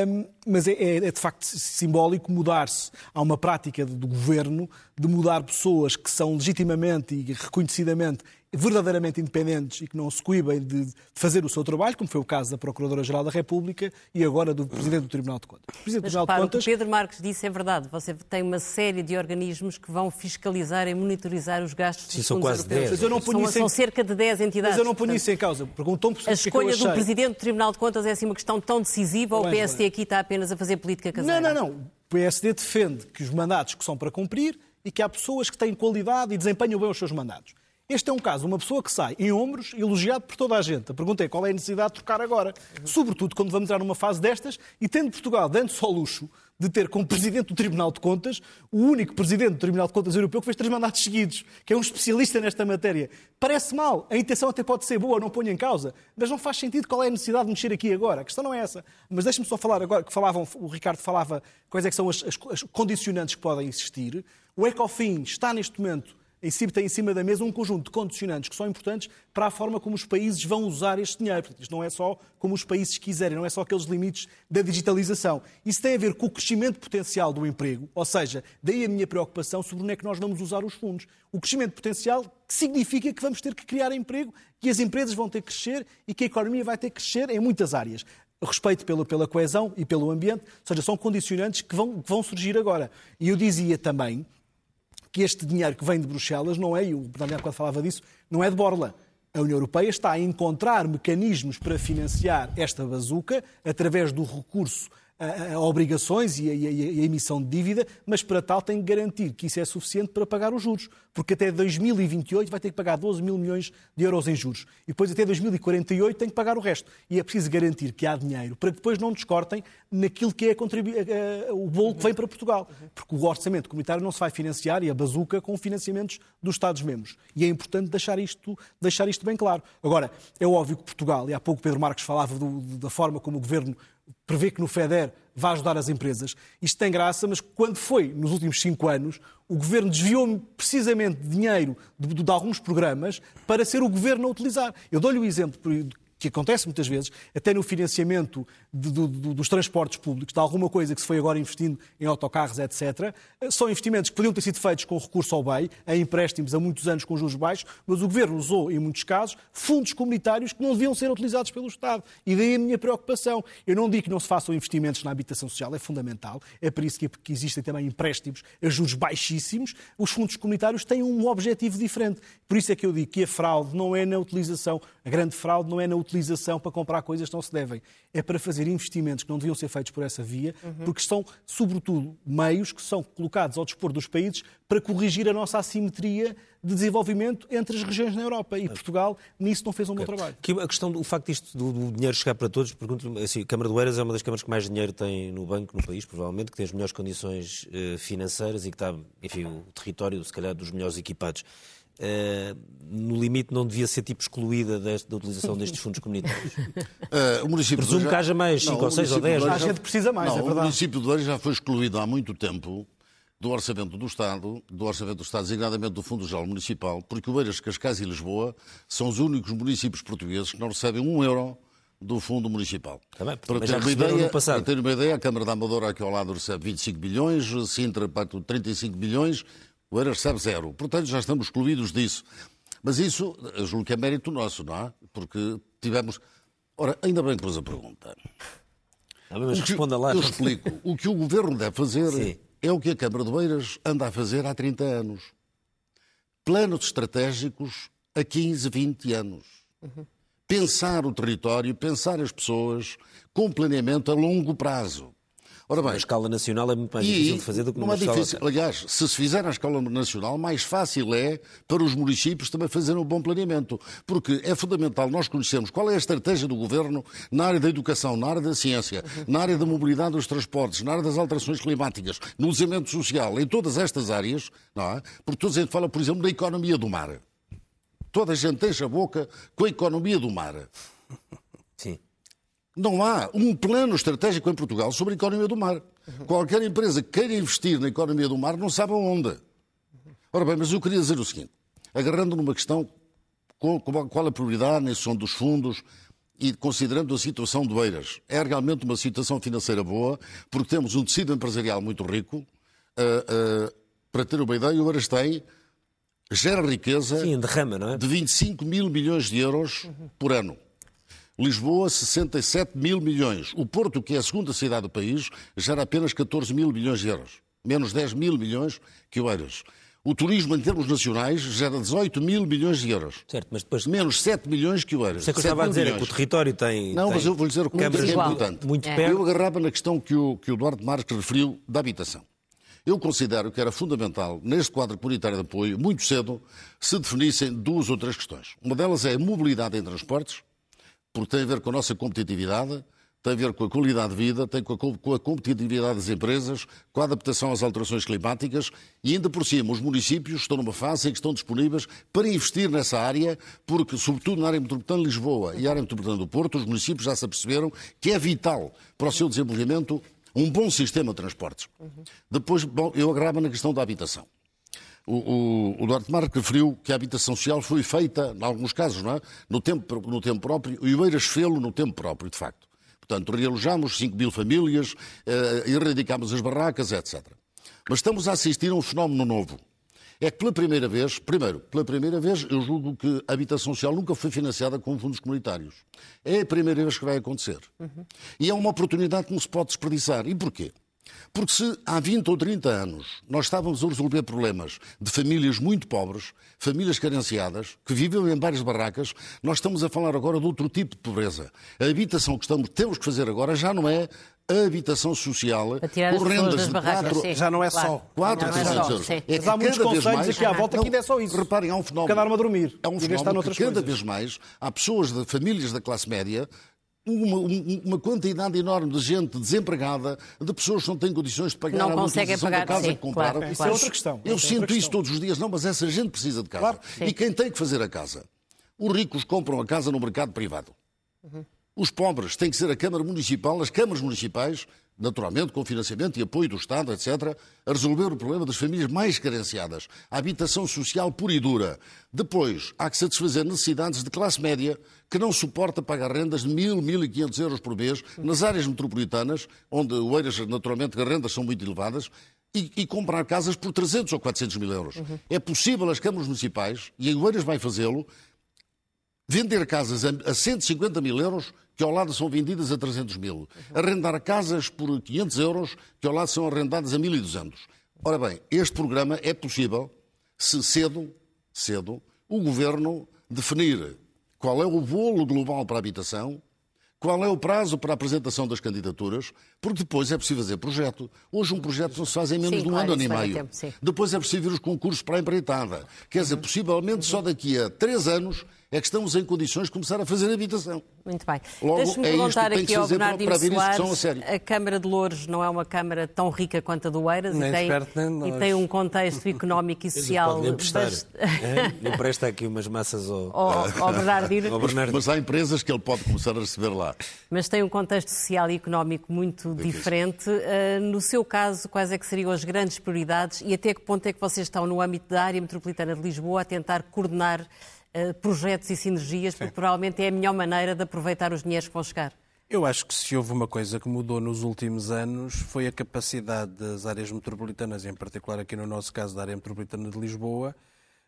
Um, mas é, é, é, de facto simbólico mudar-se. Há uma prática do Governo de mudar pessoas que são legitimamente e reconhecidamente verdadeiramente independentes e que não se coibem de fazer o seu trabalho, como foi o caso da Procuradora-Geral da República e agora do Presidente do Tribunal de Contas. O Presidente Mas, do Tribunal de Contas... o que Pedro Marques disse é verdade. Você tem uma série de organismos que vão fiscalizar e monitorizar os gastos Sim, dos são fundos quase europeus. 10. Mas eu não são, são cerca de 10 entidades. Mas eu não ponho isso em causa. Perguntou-me A escolha do Presidente do Tribunal de Contas é assim uma questão tão decisiva ou o PSD aqui está apenas a fazer política caseira? Não, não, não. O PSD defende que os mandatos que são para cumprir e que há pessoas que têm qualidade e desempenham bem os seus mandatos. Este é um caso, uma pessoa que sai em ombros, elogiado por toda a gente. A pergunta é qual é a necessidade de trocar agora? Sobretudo quando vamos entrar numa fase destas e tendo Portugal dando-se ao luxo de ter como Presidente do Tribunal de Contas o único Presidente do Tribunal de Contas Europeu que fez três mandatos seguidos, que é um especialista nesta matéria. Parece mal, a intenção até pode ser boa, não ponho em causa, mas não faz sentido qual é a necessidade de mexer aqui agora. A questão não é essa. Mas deixe-me só falar agora, que falavam, o Ricardo falava quais é que são as, as, as condicionantes que podem existir. O ECOFIN está neste momento em cima, tem em cima da mesa um conjunto de condicionantes que são importantes para a forma como os países vão usar este dinheiro. Portanto, isto não é só como os países quiserem, não é só aqueles limites da digitalização. Isso tem a ver com o crescimento potencial do emprego, ou seja, daí a minha preocupação sobre onde é que nós vamos usar os fundos. O crescimento potencial significa que vamos ter que criar emprego, que as empresas vão ter que crescer e que a economia vai ter que crescer em muitas áreas respeito pela, pela coesão e pelo ambiente, ou seja, são condicionantes que vão, que vão surgir agora. E eu dizia também que este dinheiro que vem de Bruxelas não é, e o Bernardo quando falava disso, não é de borla. A União Europeia está a encontrar mecanismos para financiar esta bazuca através do recurso a, a obrigações e a, e a, emissão de dívida, mas para tal tem que garantir que isso é suficiente para pagar os juros, porque até 2028 vai ter que pagar 12 mil milhões de euros em juros e depois até 2048 tem que pagar o resto. E é preciso garantir que há dinheiro para que depois não descortem naquilo que é o bolo que vem para Portugal, porque o orçamento comunitário não se vai financiar e a bazuca com financiamentos dos Estados-membros. E é importante deixar isto, deixar isto bem claro. Agora, é óbvio que Portugal, e há pouco Pedro Marques falava do, da forma como o governo prevê que no FEDER vai ajudar as empresas. Isto tem graça, mas quando foi, nos últimos cinco anos, o governo desviou precisamente dinheiro de, de, de, alguns programas para ser o governo a utilizar. Eu dou-lhe o exemplo que acontece muitas vezes, até no financiamento de, de, de, dos transportes públicos, de alguma coisa que se foi agora investindo em autocarros, etc., são investimentos que podiam ter sido feitos com recurso ao BEI, em empréstimos há muitos anos com juros baixos, mas o Governo usou, em muitos casos, fundos comunitários que não deviam ser utilizados pelo Estado. E daí a minha preocupação. Eu não digo que não se façam investimentos na habitação social, é fundamental, é por isso que existem também empréstimos a juros baixíssimos. Os fundos comunitários têm um objetivo diferente. Por isso é que eu digo que a fraude não é na utilização, a grande fraude não é na utilização utilização para comprar coisas que não se devem. É para fazer investimentos que não deviam ser feitos por essa via, uhum. porque são, sobretudo, meios que são colocados ao dispor dos países para corrigir a nossa assimetria de desenvolvimento entre as regiões na Europa. E Portugal, nisso, não fez um okay. bom trabalho. a questão, o facto disto do, do dinheiro chegar para todos, pergunto assim, a Câmara do Eiras é uma das câmaras que mais dinheiro tem no banco, no país, provavelmente, que tem as melhores condições uh, financeiras e que está, enfim, o território, se calhar, dos melhores equipados. Uh, no limite não devia ser tipo excluída deste, da utilização destes fundos comunitários? Uh, o município Presumo que haja mais 5 ou 6 ou 10. A gente precisa mais, não, é verdade. O município de Oeiras já foi excluído há muito tempo do orçamento do Estado, do orçamento do Estado, designadamente do Fundo Geral Municipal, porque Oeiras, Cascais e Lisboa são os únicos municípios portugueses que não recebem um euro do Fundo Municipal. Também, para ter uma, ideia, para ter uma ideia, a Câmara da Amadora aqui ao lado recebe 25 bilhões, Sintra 35 bilhões, o Eiras recebe zero. Portanto, já estamos excluídos disso. Mas isso, eu julgo que é mérito nosso, não é? Porque tivemos. Ora, ainda bem que pôs a pergunta. Ah, mas responda lá. Eu explico. O que o Governo deve fazer Sim. é o que a Câmara de Beiras anda a fazer há 30 anos. Planos estratégicos a 15, 20 anos. Uhum. Pensar o território, pensar as pessoas com planeamento a longo prazo. Ora bem, a escala nacional é muito mais difícil de fazer do que numa é difícil. Aliás, se se fizer a escala nacional, mais fácil é para os municípios também fazerem um bom planeamento. Porque é fundamental nós conhecermos qual é a estratégia do governo na área da educação, na área da ciência, na área da mobilidade dos transportes, na área das alterações climáticas, no desenvolvimento social, em todas estas áreas, não é? Porque toda a gente fala, por exemplo, da economia do mar. Toda a gente enche a boca com a economia do mar. Não há um plano estratégico em Portugal sobre a economia do mar. Uhum. Qualquer empresa que queira investir na economia do mar não sabe aonde. Ora bem, mas eu queria dizer o seguinte, agarrando numa questão qual a prioridade na sessão dos fundos e considerando a situação de Beiras. É realmente uma situação financeira boa, porque temos um tecido empresarial muito rico. Uh, uh, para ter uma ideia, o Beiras tem, gera riqueza Sim, derrama, não é? de 25 mil milhões de euros por ano. Lisboa, 67 mil milhões. O Porto, que é a segunda cidade do país, gera apenas 14 mil milhões de euros. Menos 10 mil milhões que o Eiras. O turismo, em termos nacionais, gera 18 mil milhões de euros. Certo, mas depois... Menos 7 milhões que o Eiras. Isso é que eu estava a dizer, milhões. é que o território tem... Não, tem mas eu vou lhe dizer o que é importante. Muito é. Eu agarrava na questão que o, que o Duarte Marques referiu da habitação. Eu considero que era fundamental, neste quadro comunitário de apoio, muito cedo, se definissem duas ou três questões. Uma delas é a mobilidade em transportes, porque tem a ver com a nossa competitividade, tem a ver com a qualidade de vida, tem com a, com a competitividade das empresas, com a adaptação às alterações climáticas e ainda por cima os municípios estão numa fase em que estão disponíveis para investir nessa área, porque sobretudo na área metropolitana de Lisboa e na área metropolitana do Porto, os municípios já se aperceberam que é vital para o seu desenvolvimento um bom sistema de transportes. Uhum. Depois, bom, eu agarrava na questão da habitação. O, o, o Duarte Marques referiu que a habitação social foi feita, em alguns casos, não é? no, tempo, no tempo próprio, e o Eiras fê-lo no tempo próprio, de facto. Portanto, realojamos 5 mil famílias, eh, erradicámos as barracas, etc. Mas estamos a assistir a um fenómeno novo. É que pela primeira vez, primeiro, pela primeira vez, eu julgo que a habitação social nunca foi financiada com fundos comunitários. É a primeira vez que vai acontecer. Uhum. E é uma oportunidade que não se pode desperdiçar. E porquê? Porque se há 20 ou 30 anos nós estávamos a resolver problemas de famílias muito pobres, famílias carenciadas, que vivem em várias barracas, nós estamos a falar agora de outro tipo de pobreza. A habitação que estamos, temos que fazer agora já não é a habitação social com rendas de quatro, já não é só 4 a 300 euros. É que Mas há muitos conselhos aqui à volta que ainda é só isso. Reparem, há um fenómeno. Cada arma a dormir. É um fenómeno que cada vez mais há pessoas de famílias da classe média uma, uma, quantidade enorme de gente desempregada, de pessoas que não têm condições de pagar não a manutenção da casa sim, que compraram. Claro, isso é outra questão. Eu é sinto questão. isso todos os dias. Não, mas essa gente precisa de casa. Claro, e quem tem que fazer a casa? Os ricos compram a casa no mercado privado. Uhum. Os pobres têm que ser a Câmara Municipal, as câmaras municipais, naturalmente com financiamento e apoio do Estado, etc., a resolver o problema das famílias mais carenciadas, a habitação social pura e dura. Depois, há que satisfazer necessidades de classe média que não suporta pagar rendas de 1.000, 1.500 euros por mês nas áreas metropolitanas, onde o Eiras, naturalmente, as rendas são muito elevadas, e, e, comprar casas por 300 ou 400 mil euros. Uhum. É possível as câmaras municipais, e a Eiras vai fazê-lo, vender casas a 150 mil euros que ao lado são vendidas a 300 mil. Uhum. Arrendar casas por 500 euros, que ao lado são arrendadas a 1.200. Ora bem, este programa é possível se cedo, cedo, o Governo definir qual é o bolo global para a habitação, qual é o prazo para a apresentação das candidaturas, porque depois é preciso fazer projeto. Hoje um projeto não se faz em menos sim, de um claro, ano, ano e meio. Tempo, depois é preciso vir os concursos para a empreitada. Quer dizer, possivelmente uhum. só daqui a três anos é que estamos em condições de começar a fazer habitação. Muito bem. Deixe-me é perguntar aqui ao Bernardino Soares, a, a Câmara de Louros não é uma Câmara tão rica quanto a do Eiras e tem, e tem, um contexto económico e social... Pode emprestar. Bast... É? Empresta aqui umas massas ao, ao, ao, Bernardino. Mas há empresas que ele pode começar a receber lá. Mas tem um contexto social e económico muito diferente. Uh, no seu caso, quais é que seriam as grandes prioridades e até que ponto é que vocês estão no âmbito da área metropolitana de Lisboa a tentar coordenar uh, projetos e sinergias, porque provavelmente é a melhor maneira de aproveitar os dinheiros que vão chegar. Eu acho que se houve uma coisa que mudou nos últimos anos foi a capacidade das áreas metropolitanas, em particular aqui no nosso caso da área metropolitana de Lisboa,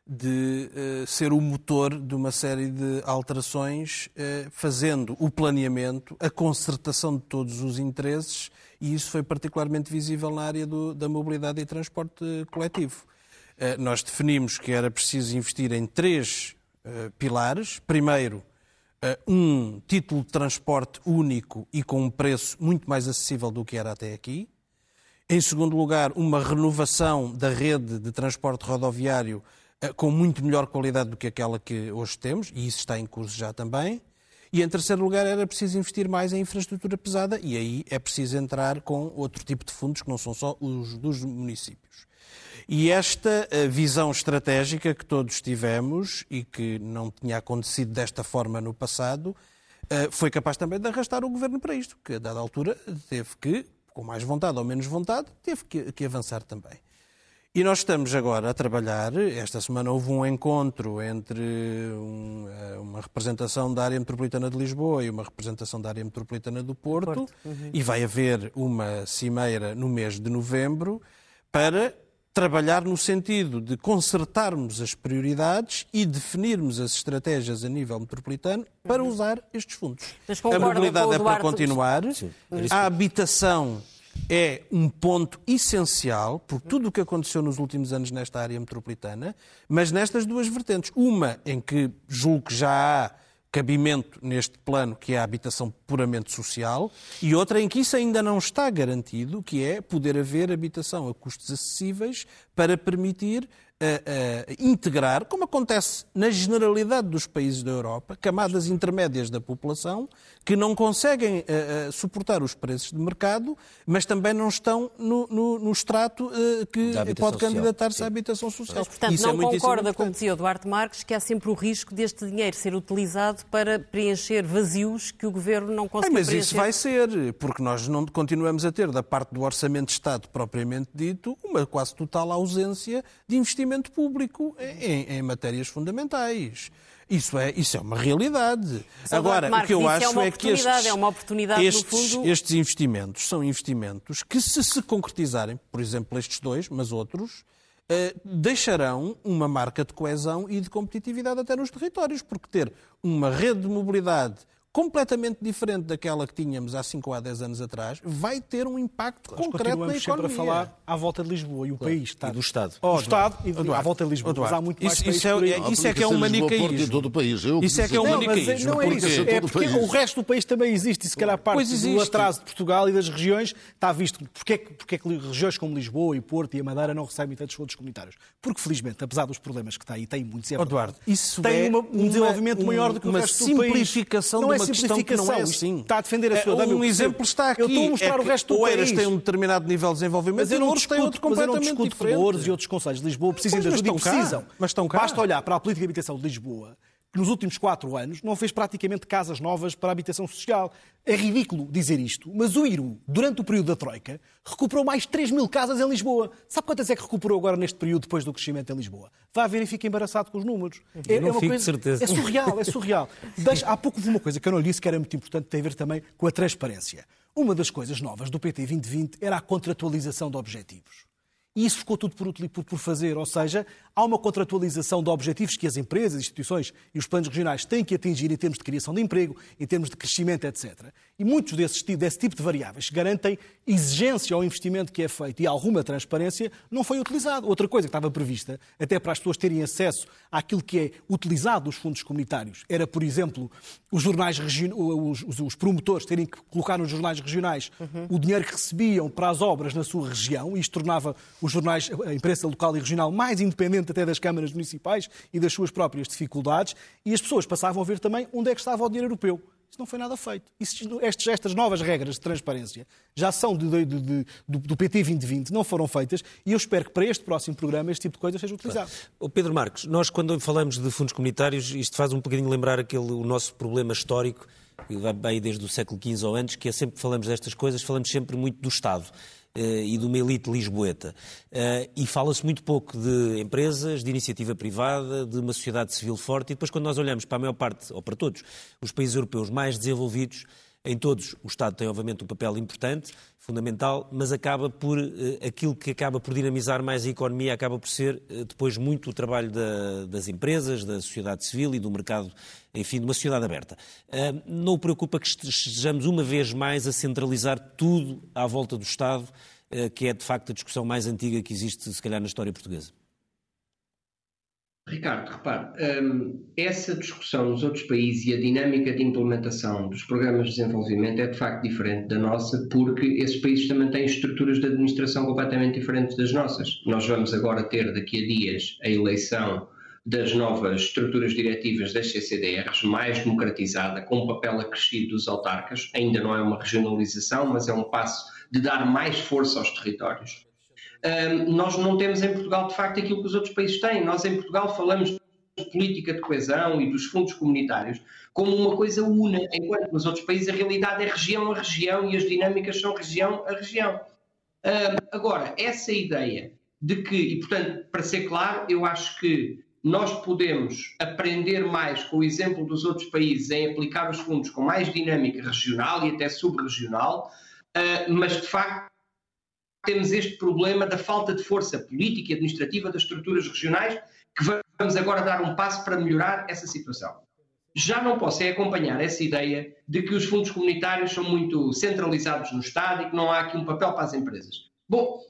de uh, ser o motor de uma série de alterações, uh, fazendo o planeamento, a concertação de todos os interesses, e isso foi particularmente visível na área do, da mobilidade e transporte coletivo. Uh, nós definimos que era preciso investir em três pilares. Primeiro, um título de transporte único e com um preço muito mais acessível do que era até aqui. Em segundo lugar, uma renovação da rede de transporte rodoviário eh, com muito melhor qualidade do que aquela que hoje temos, e isso está em curso já também. E em terceiro lugar, era preciso investir mais em infraestrutura pesada, e aí é preciso entrar com outro tipo de fundos que não são só os dos municípios. E esta eh, visão estratégica que todos tivemos e que não tinha acontecido desta forma no passado, eh, foi capaz também de arrastar o governo para isto, que a dada altura teve que, com mais vontade ou menos vontade, teve que, que avançar também. E nós estamos agora a trabalhar. Esta semana houve um encontro entre um, eh, uma representação da área metropolitana de Lisboa e uma representação da área metropolitana do Porto, Porto. Uhum. e vai haver uma cimeira no mês de novembro para trabalhar no sentido de consertarmos as prioridades e definirmos as estratégias a nível metropolitano para uhum. usar estes fundos. a mobilidade é para continuar, Sim. a habitação é um ponto essencial por tudo o que aconteceu nos últimos anos nesta área metropolitana, mas nestas duas vertentes. Uma em que julgo que já há cabimento neste plano, que é a habitação puramente social, e outra em que isso ainda não está garantido, que é poder haver habitação a custos acessíveis para permitir integrar, como acontece na generalidade dos países da Europa, camadas intermédias da população que não conseguem uh, uh, suportar os preços de mercado, mas também não estão no, no, no extrato uh, que pode candidatar-se à habitação social. Mas, portanto, Isso é não é concorda, como dizia o Duarte Marques, que há sempre o risco deste dinheiro ser utilizado para preencher vazios que o Governo não consegue mas preencher? Mas isso vai ser, porque nós não continuamos a ter, da parte do Orçamento de Estado propriamente dito, uma quase total ausência de investimento público em, em matérias fundamentais. Isso é, isso é uma realidade. Agora, Marcos, o que eu é acho é, é que estes, é uma oportunidade, estes, fundo... estes investimentos são investimentos que, se se concretizarem, por exemplo, estes dois, mas outros, eh, deixarão uma marca de coesão e de competitividade até nos territórios, porque ter uma rede de mobilidade completamente diferente daquela que tínhamos há 5 ou há 10 anos atrás, vai ter um impacto Nós concreto na economia. sempre a falar à volta de Lisboa e o claro. país está... E do Estado. Oh, do Estado e Eduardo, à volta de Lisboa. Eduardo, mas há muito mais isso, isso, é, isso é que é um manicaísmo. todo o país. Eu isso é que é um manicaísmo. Não, é isso. É porque o resto do país também existe. E se calhar parte do atraso de Portugal e das regiões está visto. Porquê, porquê que regiões como Lisboa e Porto e a Madeira não recebem tantos fundos comunitários? Porque, felizmente, apesar dos problemas que está aí, tem muitos. É Eduardo, isso tem é um desenvolvimento maior do que o resto do país. Uma simplificação de uma questão que não é sim. Está a defender a sua. É, um exemplo está aqui. Eu estou a mostrar é o resto do Oeiras tem um determinado nível de desenvolvimento não discuto, tem outro completamente mas eu não discuto e outros conselhos de Lisboa precisam de ajuda e precisam. Mas estão cá. Basta olhar para a política de habitação de Lisboa que nos últimos quatro anos não fez praticamente casas novas para a habitação social. É ridículo dizer isto, mas o Iru, durante o período da Troika, recuperou mais 3 mil casas em Lisboa. Sabe quantas é que recuperou agora neste período depois do crescimento em Lisboa? Vá ver e fica embaraçado com os números. É, não é uma fico, coisa, certeza. É surreal, é surreal. Deixa, há pouco uma coisa que eu não lhe disse que era muito importante, tem a ver também com a transparência. Uma das coisas novas do PT 2020 era a contratualização de objetivos. E isso ficou tudo por, por, fazer, ou seja, há uma contratualização de objetivos que as empresas, instituições e os planos regionais têm que atingir em termos de criação de emprego, em termos de crescimento, etc. E muitos desses, desse tipo de variáveis que garantem exigência ao investimento que é feito e alguma transparência não foi utilizado. Outra coisa que estava prevista, até para as pessoas terem acesso àquilo que é utilizado dos fundos comunitários, era, por exemplo, os jornais os, os, os promotores terem que colocar nos jornais regionais uhum. o dinheiro que recebiam para as obras na sua região, e isto tornava os jornais, a imprensa local e regional mais independente até das câmaras municipais e das suas próprias dificuldades, e as pessoas passavam a ver também onde é que estava o dinheiro europeu. Isso não foi nada feito. Estes, estas novas regras de transparência já são de, de, de, do, do, PT 2020, não foram feitas, e eu espero que para este próximo programa este tipo de coisa seja utilizado. Claro. Pedro Marcos, nós quando falamos de fundos comunitários, isto faz um bocadinho lembrar aquele, o nosso problema histórico, vai desde o século XV ou antes, que é sempre que falamos destas coisas, falamos sempre muito do Estado. Eh, e de uma elite lisboeta. Eh, e fala-se muito pouco de empresas, de iniciativa privada, de uma sociedade civil forte, e depois, quando nós olhamos para a maior parte, ou para todos, os países europeus mais desenvolvidos, em todos, o Estado tem, obviamente, um papel importante. fundamental, mas acaba por uh, aquilo que acaba por dinamizar mais a economia acaba por ser uh, depois muito o trabalho da, das empresas, da sociedade civil e do mercado, enfim, de uma sociedade aberta. Não preocupa que estejamos uma vez mais a centralizar tudo à volta do Estado, que é de facto a discussão mais antiga que existe, se calhar, na história portuguesa? Ricardo, repare, um, essa discussão nos outros países e a dinâmica de implementação dos programas de desenvolvimento é de facto diferente da nossa, porque esses países também têm estruturas de administração completamente diferentes das nossas. Nós vamos agora ter daqui a dias a eleição das novas estruturas diretivas das CCDRs, mais democratizada, com um papel acrescido dos autarcas. Ainda não é uma regionalização, mas é um passo de dar mais força aos territórios nós não temos em Portugal, de facto, aquilo que os outros países têm. Nós, em Portugal, falamos de política de coesão e dos fundos comunitários como uma coisa una, enquanto nos outros países a realidade é região a região e as dinâmicas são região a região. agora, essa ideia de que, e portanto, para ser claro, eu acho que nós podemos aprender mais com o exemplo dos outros países em aplicar os fundos com mais dinâmica regional e até subregional, uh, mas de facto temos este problema da falta de força política e administrativa das estruturas regionais, que vamos agora dar um passo para melhorar essa situação. Já não posso é acompanhar essa ideia de que os fundos comunitários são muito centralizados no Estado e que não há aqui um papel para as empresas. Bom,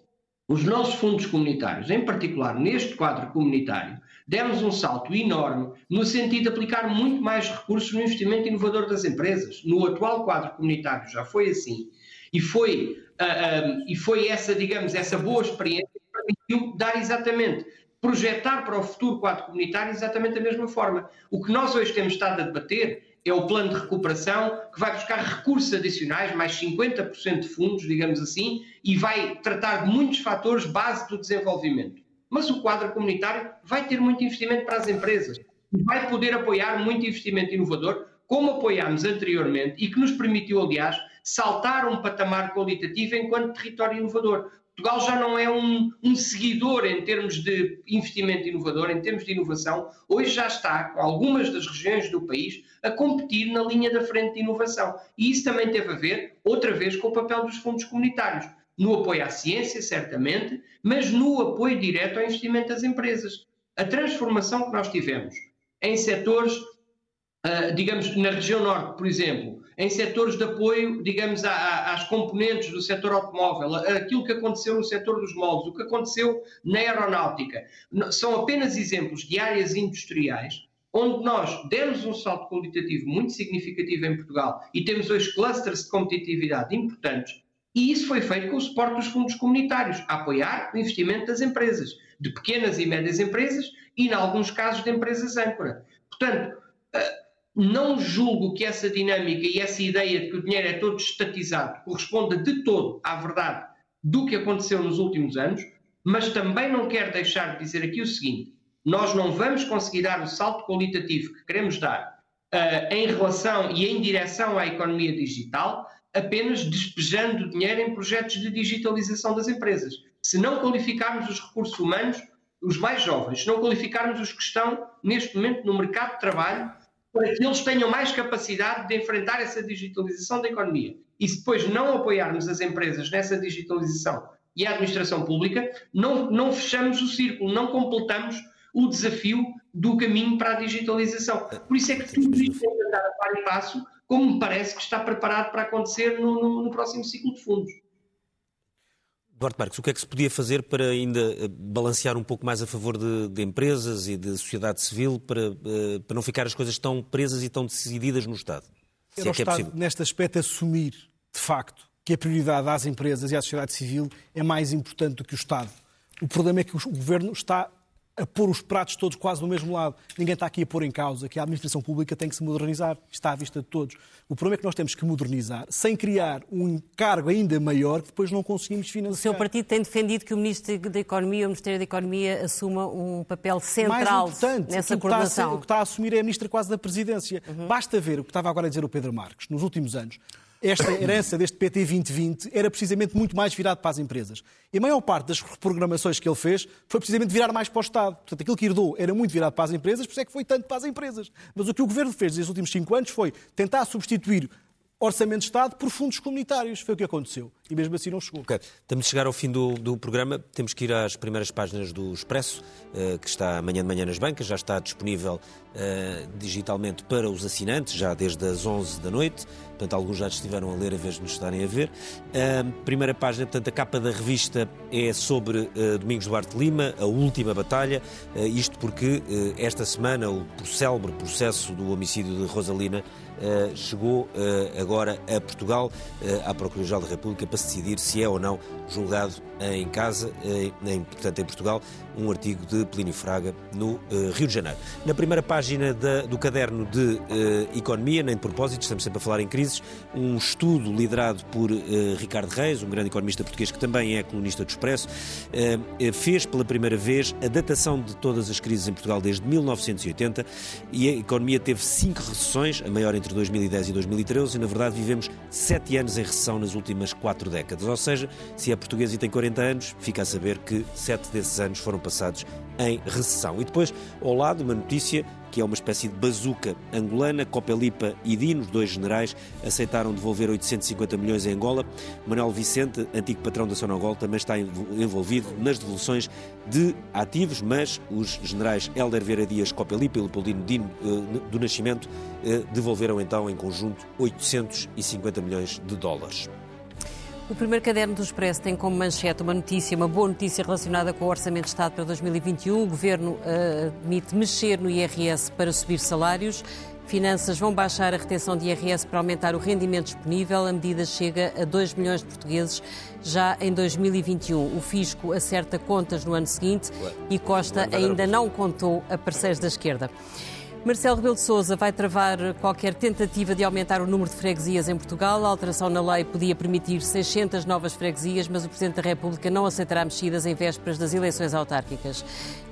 os nossos fundos comunitários, em particular neste quadro comunitário, demos um salto enorme no sentido de aplicar muito mais recursos no investimento inovador das empresas. No atual quadro comunitário já foi assim. E foi uh, e foi essa, digamos, essa boa experiência que permitiu dar exatamente, projetar para o futuro quadro comunitário exatamente da mesma forma. O que nós hoje temos estado a debater é o plano de recuperação que vai buscar recursos adicionais, mais 50% de fundos, digamos assim, e vai tratar de muitos fatores base do desenvolvimento. Mas o quadro comunitário vai ter muito investimento para as empresas e vai poder apoiar muito investimento inovador, como apoiámos anteriormente e que nos permitiu, aliás, saltar um patamar qualitativo enquanto território inovador. Portugal já não é um, um, seguidor em termos de investimento inovador, em termos de inovação, hoje já está, com algumas das regiões do país, a competir na linha da frente de inovação. E isso também teve a ver, outra vez, com o papel dos fundos comunitários. No apoio à ciência, certamente, mas no apoio direto ao investimento das empresas. A transformação que nós tivemos em setores, uh, digamos, na região norte, por exemplo, em setores de apoio, digamos, às componentes do setor automóvel, aquilo que aconteceu no setor dos moldes, o que aconteceu na aeronáutica. São apenas exemplos de áreas industriais onde nós demos um salto qualitativo muito significativo em Portugal e temos hoje clusters de competitividade importantes, e isso foi feito com o suporte dos fundos comunitários, a apoiar o investimento das empresas, de pequenas e médias empresas e, em alguns casos, de empresas âncora. Portanto, não julgo que essa dinâmica e essa ideia de que o dinheiro é todo estatizado corresponda de todo à verdade do que aconteceu nos últimos anos, mas também não quero deixar de dizer aqui o seguinte: nós não vamos conseguir dar o salto qualitativo que queremos dar uh, em relação e em direção à economia digital apenas despejando dinheiro em projetos de digitalização das empresas. Se não qualificarmos os recursos humanos, os mais jovens, se não qualificarmos os que estão neste momento no mercado de trabalho, para que eles tenham mais capacidade de enfrentar essa digitalização da economia. E se depois não apoiarmos as empresas nessa digitalização e a administração pública, não, não fechamos o círculo, não completamos o desafio do caminho para a digitalização. Por isso é que tudo isto tem que andar a par e passo, como me parece que está preparado para acontecer no, no, no próximo ciclo de fundos. Duarte Marques, o que é que se podia fazer para ainda eh, balancear um pouco mais a favor de, de empresas e de sociedade civil para, eh, para não ficar as coisas tão presas e tão decididas no Estado? Era é o Estado, é neste aspecto, assumir, de facto, que a prioridade às empresas e à sociedade civil é mais importante do que o Estado. O problema é que o Governo está a pôr os pratos todos quase no mesmo lado. Ninguém está aqui a pôr em causa que a administração pública tem que se modernizar. Está à vista de todos. O problema é que nós temos que modernizar sem criar um encargo ainda maior que depois não conseguimos financiar. O seu partido tem defendido que o Ministro da Economia, o Ministério da Economia, assuma um papel central nessa coordenação. O que está a assumir é a Ministra quase da Presidência. Uhum. Basta ver o que estava agora a dizer o Pedro Marques. Nos últimos anos, esta herança deste PT 2020 era precisamente muito mais virado para as empresas. E a maior parte das reprogramações que ele fez foi precisamente virar mais para o Estado. Portanto, aquilo que herdou era muito virado para as empresas, por isso é que foi tanto para as empresas. Mas o que o Governo fez nos últimos cinco anos foi tentar substituir orçamento de Estado por fundos comunitários. Foi o que aconteceu. e mesmo assim não chegou. Okay. Estamos a chegar ao fim do, do, programa, temos que ir às primeiras páginas do Expresso, uh, que está amanhã de manhã nas bancas, já está disponível uh, digitalmente para os assinantes, já desde as 11 da noite, portanto alguns já estiveram a ler a vez de nos estarem a ver. Uh, primeira página, portanto a capa da revista é sobre Domingos Duarte Lima, a última batalha, isto porque esta semana o célebre processo do homicídio de Rosalina chegou eh, agora a Portugal, eh, à Procuradoria-Geral da República, para se decidir se é ou não julgado em casa, em, portanto em Portugal, um artigo de Plínio Fraga no Rio de Janeiro. Na primeira página da, do caderno de Economia, nem de propósito, estamos sempre a falar em crises, um estudo liderado por Ricardo Reis, um grande economista português que também é colunista do Expresso, fez pela primeira vez a datação de todas as crises em Portugal desde 1980 e a economia teve cinco recessões, a maior entre 2010 e 2013 e, na verdade, vivemos sete anos em recessão nas últimas quatro décadas. Ou seja, se é português e tem 40 anos, fica a saber que sete desses anos foram passados em recessão. E depois, ao lado, uma notícia que é uma espécie de bazuca angolana. Copelipa e Dino, os dois generais, aceitaram devolver 850 milhões em Angola. Manuel Vicente, antigo patrão da Sonangol, também está envolvido nas devoluções de ativos, mas os generais Helder Vera Dias Copelipa e Leopoldino Dino eh, do Nascimento eh, devolveram então em conjunto 850 milhões de dólares. O primeiro caderno do Expresso tem como manchete uma notícia, uma boa notícia relacionada com o Orçamento de Estado para 2021. O Governo uh, admite mexer no IRS para subir salários. Finanças vão baixar a retenção de IRS para aumentar o rendimento disponível. A medida chega a 2 milhões de portugueses já em 2021. O Fisco acerta contas no ano seguinte e Costa ainda não contou a parceiros da esquerda. Marcelo Rebelo de Sousa vai travar qualquer tentativa de aumentar o número de freguesias em Portugal. A alteração na lei podia permitir 600 novas freguesias, mas o Presidente da República não aceitará mexidas em vésperas das eleições autárquicas.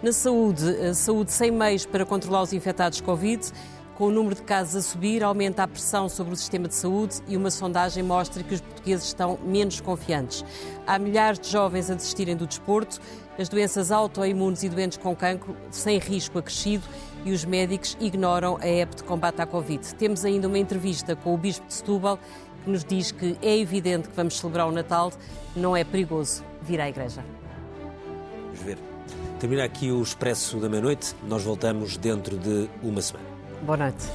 Na saúde, saúde sem meios para controlar os infectados Covid. Com o número de casos a subir, aumenta a pressão sobre o sistema de saúde e uma sondagem mostra que os portugueses estão menos confiantes. Há milhares de jovens a desistirem do desporto, as doenças autoimunes e doentes com cancro sem risco acrescido e os médicos ignoram a app de combate à Covid. Temos ainda uma entrevista com o Bispo de Setúbal que nos diz que é evidente que vamos celebrar o Natal, não é perigoso vir à igreja. Vamos ver. Termina aqui o Expresso da Meia-Noite. Nós voltamos dentro de uma semana. Boa noite.